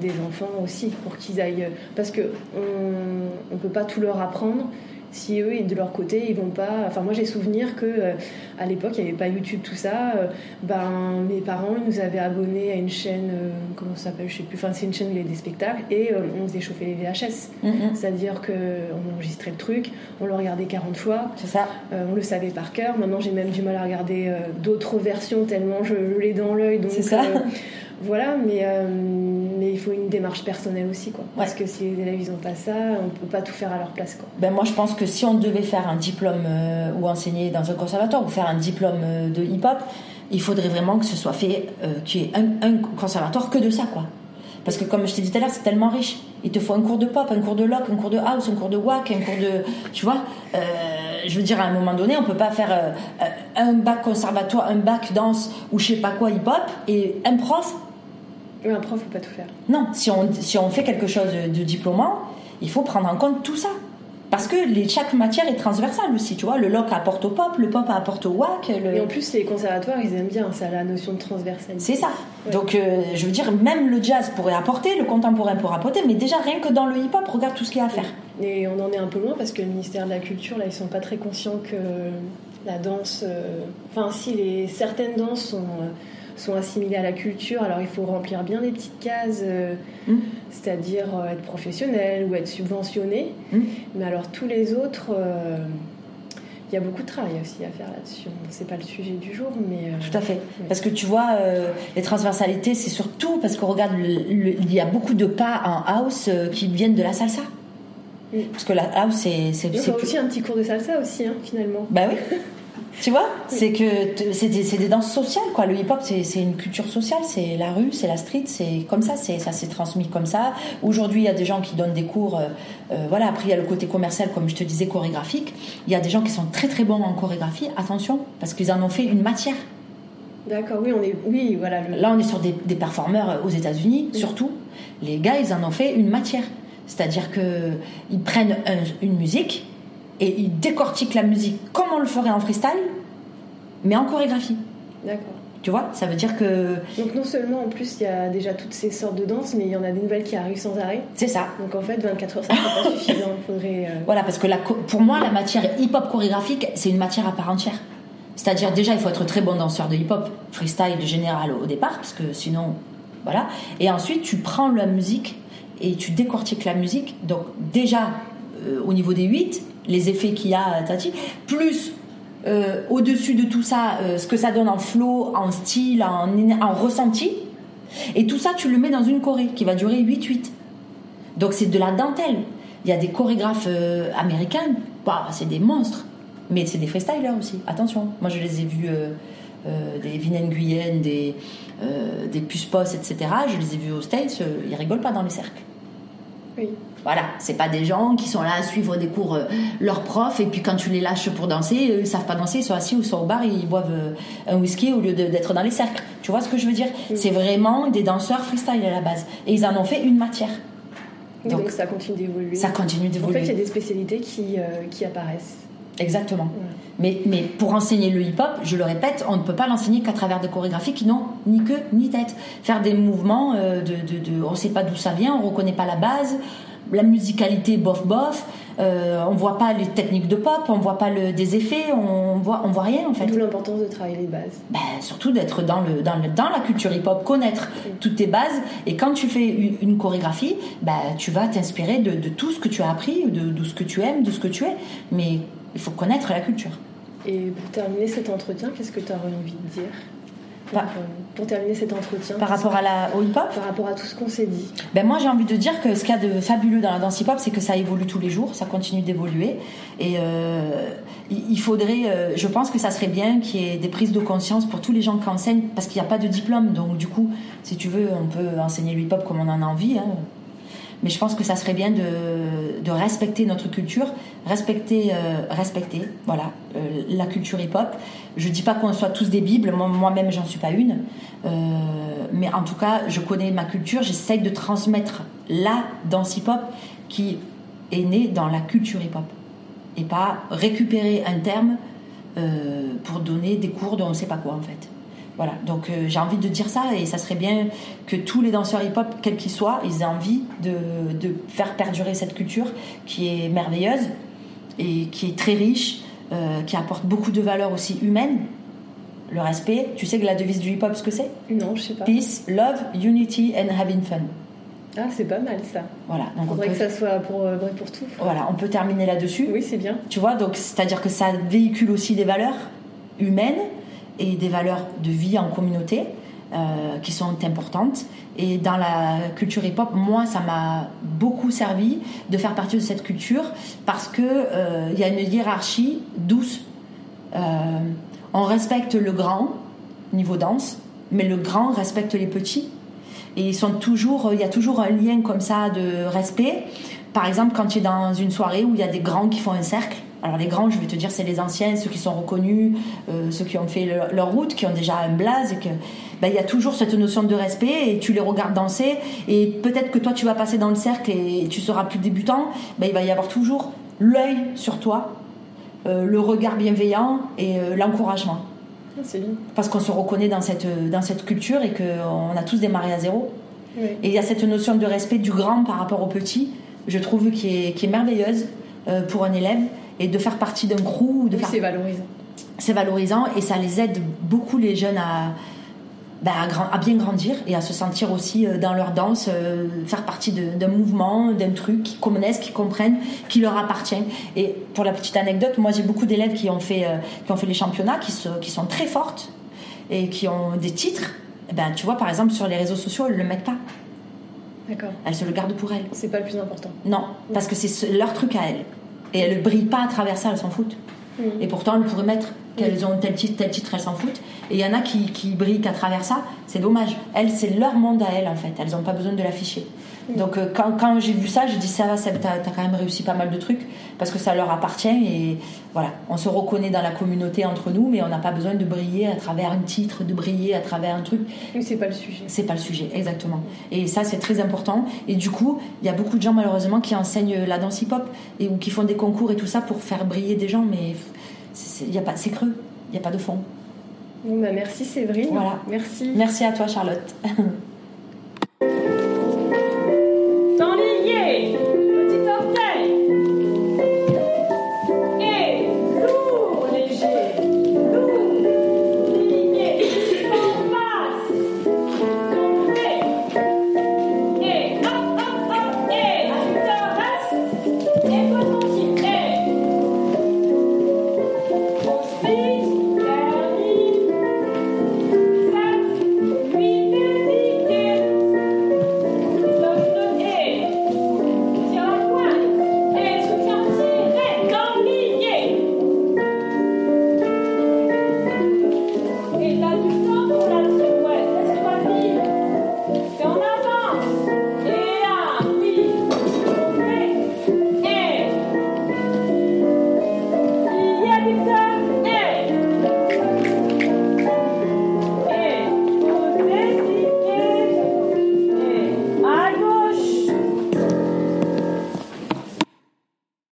des enfants aussi pour qu'ils aillent. Parce que on, on peut pas tout leur apprendre. Si eux, de leur côté, ils vont pas. Enfin, moi, j'ai souvenir que euh, à l'époque, il n'y avait pas YouTube, tout ça. euh, ben, mes parents, ils nous avaient abonnés à une chaîne, euh, comment ça s'appelle, je sais plus. Enfin, c'est une chaîne où il y avait des spectacles et on faisait chauffer les VHS. Mm, mm. C'est-à-dire qu'on enregistrait le truc, on le regardait 40 fois, C'est ça. on le savait par cœur. Maintenant, j'ai même du mal à regarder d'autres versions tellement je, je l'ai dans l'œil. Donc, C'est ça. voilà, mais il faut une démarche personnelle aussi, quoi. Parce que si les élèves ils ont pas ça, on peut pas tout faire à leur place, quoi. Ben moi, je pense que si on devait faire un diplôme euh, ou enseigner dans un conservatoire ou faire un diplôme euh, de hip-hop, il faudrait vraiment que ce soit fait, euh, qu'il y ait un, un conservatoire que de ça, quoi. Parce que comme je t'ai dit tout à l'heure, c'est tellement riche. Il te faut un cours de pop, un cours de lock, un cours de house, un cours de wack, un cours de... Tu vois euh, Je veux dire, à un moment donné, on peut pas faire euh, un bac conservatoire, un bac danse ou je sais pas quoi hip-hop et un prof. Oui, un prof peut pas tout faire. Non, si on, si on fait quelque chose de diplômant, il faut prendre en compte tout ça. Parce que les, chaque matière est transversale aussi, tu vois. Le loc apporte au pop, le pop apporte au WAC. Et en plus, les conservatoires, ils aiment bien, ça, la notion de transversalité. C'est ça. Donc, euh, je veux dire, même le jazz pourrait apporter, le contemporain pourrait apporter, mais déjà, rien que dans le hip-hop, regarde tout ce qu'il y a à faire. Et on en est un peu loin parce que le ministère de la Culture, là, ils sont pas très conscients que la danse. euh, Enfin, si, les, certaines danses sont. euh, sont assimilées à la culture, alors il faut remplir bien des petites cases, euh, Mm. c'est-à-dire euh, être professionnel ou être subventionné. Mm. Mais alors tous les autres, euh, il y a beaucoup de travail aussi à faire là-dessus. C'est pas le sujet du jour, mais. Tout à fait. Parce que tu vois, les transversalités, c'est surtout parce qu'on regarde, le- le- il y a beaucoup de pas en house qui viennent de la salsa. Mm. Parce que la house, c'est. Il y a aussi un petit cours de salsa aussi, hein, finalement. Bah oui. Tu vois, c'est que c'est des, des danses sociales quoi. Le hip-hop c'est une culture sociale, c'est la rue, c'est la street, c'est comme ça, ça s'est transmis comme ça. Aujourd'hui, il y a des gens qui donnent des cours. euh, euh, voilà, après il y a le côté commercial, comme je te disais, chorégraphique. Il y a des gens qui sont très très bons en chorégraphie. Attention, parce qu'ils en ont fait une matière. D'accord, oui, on est. Oui, voilà. Le... Là, on est sur des, des performeurs aux États-Unis, surtout. Les gars, ils en ont fait une matière. C'est-à-dire que ils prennent un- une musique et ils décortiquent la musique comme on le ferait en freestyle, mais en chorégraphie. D'accord. Tu vois, ça veut dire que Donc non seulement en plus il y a déjà toutes ces sortes de danses, mais il y en a des nouvelles qui arrivent sans arrêt. c'est ça. Donc en fait 24 heures ça c'est pas suffisant. Il faudrait. euh, Voilà, parce que la pour moi, la matière hip-hop chorégraphique, c'est une matière à part entière. C'est-à-dire, déjà, il faut être très bon danseur de hip-hop, freestyle général au départ, parce que sinon, voilà. Et ensuite, tu prends la musique et tu décortiques la musique. Donc, déjà, euh, au niveau des 8, les effets qu'il y a, tati, plus euh, au-dessus de tout ça, euh, ce que ça donne en flow, en style, en, ressenti. Et tout ça, tu le mets dans une choré qui va durer 8-8. Donc c'est de la dentelle. Il y a des chorégraphes euh, américains, bah, c'est des monstres. Mais c'est des freestylers aussi, attention. Moi je les ai vus, euh, euh, des Vinen Nguyen, des, euh, des Puspos, etc. Je les ai vus aux States, euh, ils rigolent pas dans les cercles. Oui. Voilà, c'est pas des gens qui sont là à suivre des cours, euh, leurs profs, et puis quand tu les lâches pour danser, eux, ils savent pas danser, ils sont assis ou sont au bar, ils boivent euh, un whisky au lieu d'être dans les cercles. Tu vois ce que je veux dire? C'est vraiment des danseurs freestyle à la base. Et ils en ont fait une matière. Donc, donc, ça continue d'évoluer. Ça continue En d'évoluer. fait il y a des spécialités qui, euh, qui apparaissent. Exactement. Mais, mais pour enseigner le hip-hop, je le répète, on ne peut pas l'enseigner qu'à travers des chorégraphies qui n'ont ni queue ni tête. Faire des mouvements, euh, de, de, de- on ne sait pas d'où ça vient, on ne reconnaît pas la base, la musicalité bof bof, euh, on voit pas les techniques de pop, on voit pas le, des effets, on voit, on voit rien en fait. D'où l'importance de travailler les bases. Ben, surtout d'être dans, le, dans, le, dans la culture hip-hop, connaître toutes tes bases. Et quand tu fais une, une chorégraphie, ben, tu vas t'inspirer de, de tout ce que tu as appris, de, de ce que tu aimes, de ce que tu es. Mais il faut connaître la culture. Et pour terminer cet entretien, qu'est-ce que tu aurais envie de dire? Pour, euh, pour terminer cet entretien, Par rapport à la, au hip-hop par rapport à tout ce qu'on s'est dit. ben moi j'ai envie de dire que ce qu'il y a de fabuleux dans la danse hip-hop, c'est que ça évolue tous les jours, ça continue d'évoluer. Et euh, il il faudrait, euh, je pense que ça serait bien qu'il y ait des prises de conscience pour tous les gens qui enseignent, parce qu'il n'y a pas de diplôme. Donc du coup, si tu veux, on peut enseigner le hip-hop comme on en a envie. hein. Mais je pense que ça serait bien de, respecter notre culture, respecter, euh, respecter, voilà, euh, la culture hip-hop. Je dis pas qu'on soit tous des bibles, moi- moi-même j'en suis pas une, Euh, mais en tout cas, je connais ma culture, j'essaye de transmettre la danse hip-hop qui est née dans la culture hip-hop et pas récupérer un terme pour donner des cours de on ne sait pas quoi en fait. Voilà, donc euh, j'ai envie de dire ça et ça serait bien que tous les danseurs hip-hop, quels qu'ils soient, ils aient envie de, de faire perdurer cette culture qui est merveilleuse et qui est très riche, euh, qui apporte beaucoup de valeurs aussi humaines. Le respect, tu sais que la devise du hip-hop, ce que c'est? Non, je sais pas. Peace, love, unity and having fun. Ah, c'est pas mal ça. Voilà, donc on Faudrait peut, que ça soit pour, euh, vrai pour tout. voilà, on peut terminer là-dessus. Oui, c'est bien. Tu vois, donc c'est-à-dire que ça véhicule aussi des valeurs humaines et des valeurs de vie en communauté euh, qui sont importantes. Et dans la culture hip-hop, moi, ça m'a beaucoup servi de faire partie de cette culture parce que euh, il y a une hiérarchie douce. Euh, on respecte le grand niveau danse, mais le grand respecte les petits. Et ils sont toujours, il y a toujours un lien comme ça de respect. Par exemple, quand tu es dans une soirée où il y a des grands qui font un cercle, Alors les grands, je vais te dire, c'est les anciens, ceux qui sont reconnus, euh, ceux qui ont fait leur route, qui ont déjà un blaze, ben, il y a toujours cette notion de respect et tu les regardes danser et peut-être que toi tu vas passer dans le cercle et tu seras plus débutant, ben, il va y avoir toujours l'œil sur toi, euh, le regard bienveillant et euh, l'encouragement. Ah, c'est bien. Parce qu'on se reconnaît dans cette, dans cette culture et qu'on a tous démarré à zéro. Et il y a cette notion de respect du grand par rapport au petit, je trouve, qui est, qui est merveilleuse pour un élève et de faire partie d'un crew. De C'est valorisant. C'est valorisant et ça les aide beaucoup les jeunes à, bah, à, bien grandir et à se sentir aussi euh, dans leur danse, euh, faire partie d'un mouvement, d'un truc qu'ils connaissent, qu'ils comprennent, qui leur appartient. Et pour la petite anecdote, moi j'ai beaucoup d'élèves qui ont fait euh, qui ont fait les championnats, qui, qui sont très fortes et qui ont des titres. Eh ben, tu vois, par exemple, sur les réseaux sociaux, elles ne le mettent pas. D'accord. Elles se le gardent pour elles. C'est pas le plus important. Non, parce que c'est leur truc à elles. Et elles ne brillent pas à travers ça, elles s'en foutent. Mm. Et pourtant, elles pourraient mettre qu'elles ont tel titre, tel titre, elles s'en foutent. Et il y en a qui, qui brillent qu'à travers ça. C'est dommage. Elles, c'est leur monde à elles, en fait. Elles n'ont pas besoin de l'afficher. Donc, euh, quand, quand j'ai vu ça, j'ai dit ça va, t'as as quand même réussi pas mal de trucs parce que ça leur appartient. Et voilà, on se reconnaît dans la communauté entre nous, mais on n'a pas besoin de briller à travers un titre, de briller à travers un truc. Mais c'est pas le sujet. C'est pas le sujet, exactement. Et ça, c'est très important. Et du coup, il y a beaucoup de gens, malheureusement, qui enseignent la danse hip-hop et, ou qui font des concours et tout ça pour faire briller des gens, mais c'est creux, il n'y a pas de fond. Bah, merci Séverine. Merci. Merci à toi Charlotte.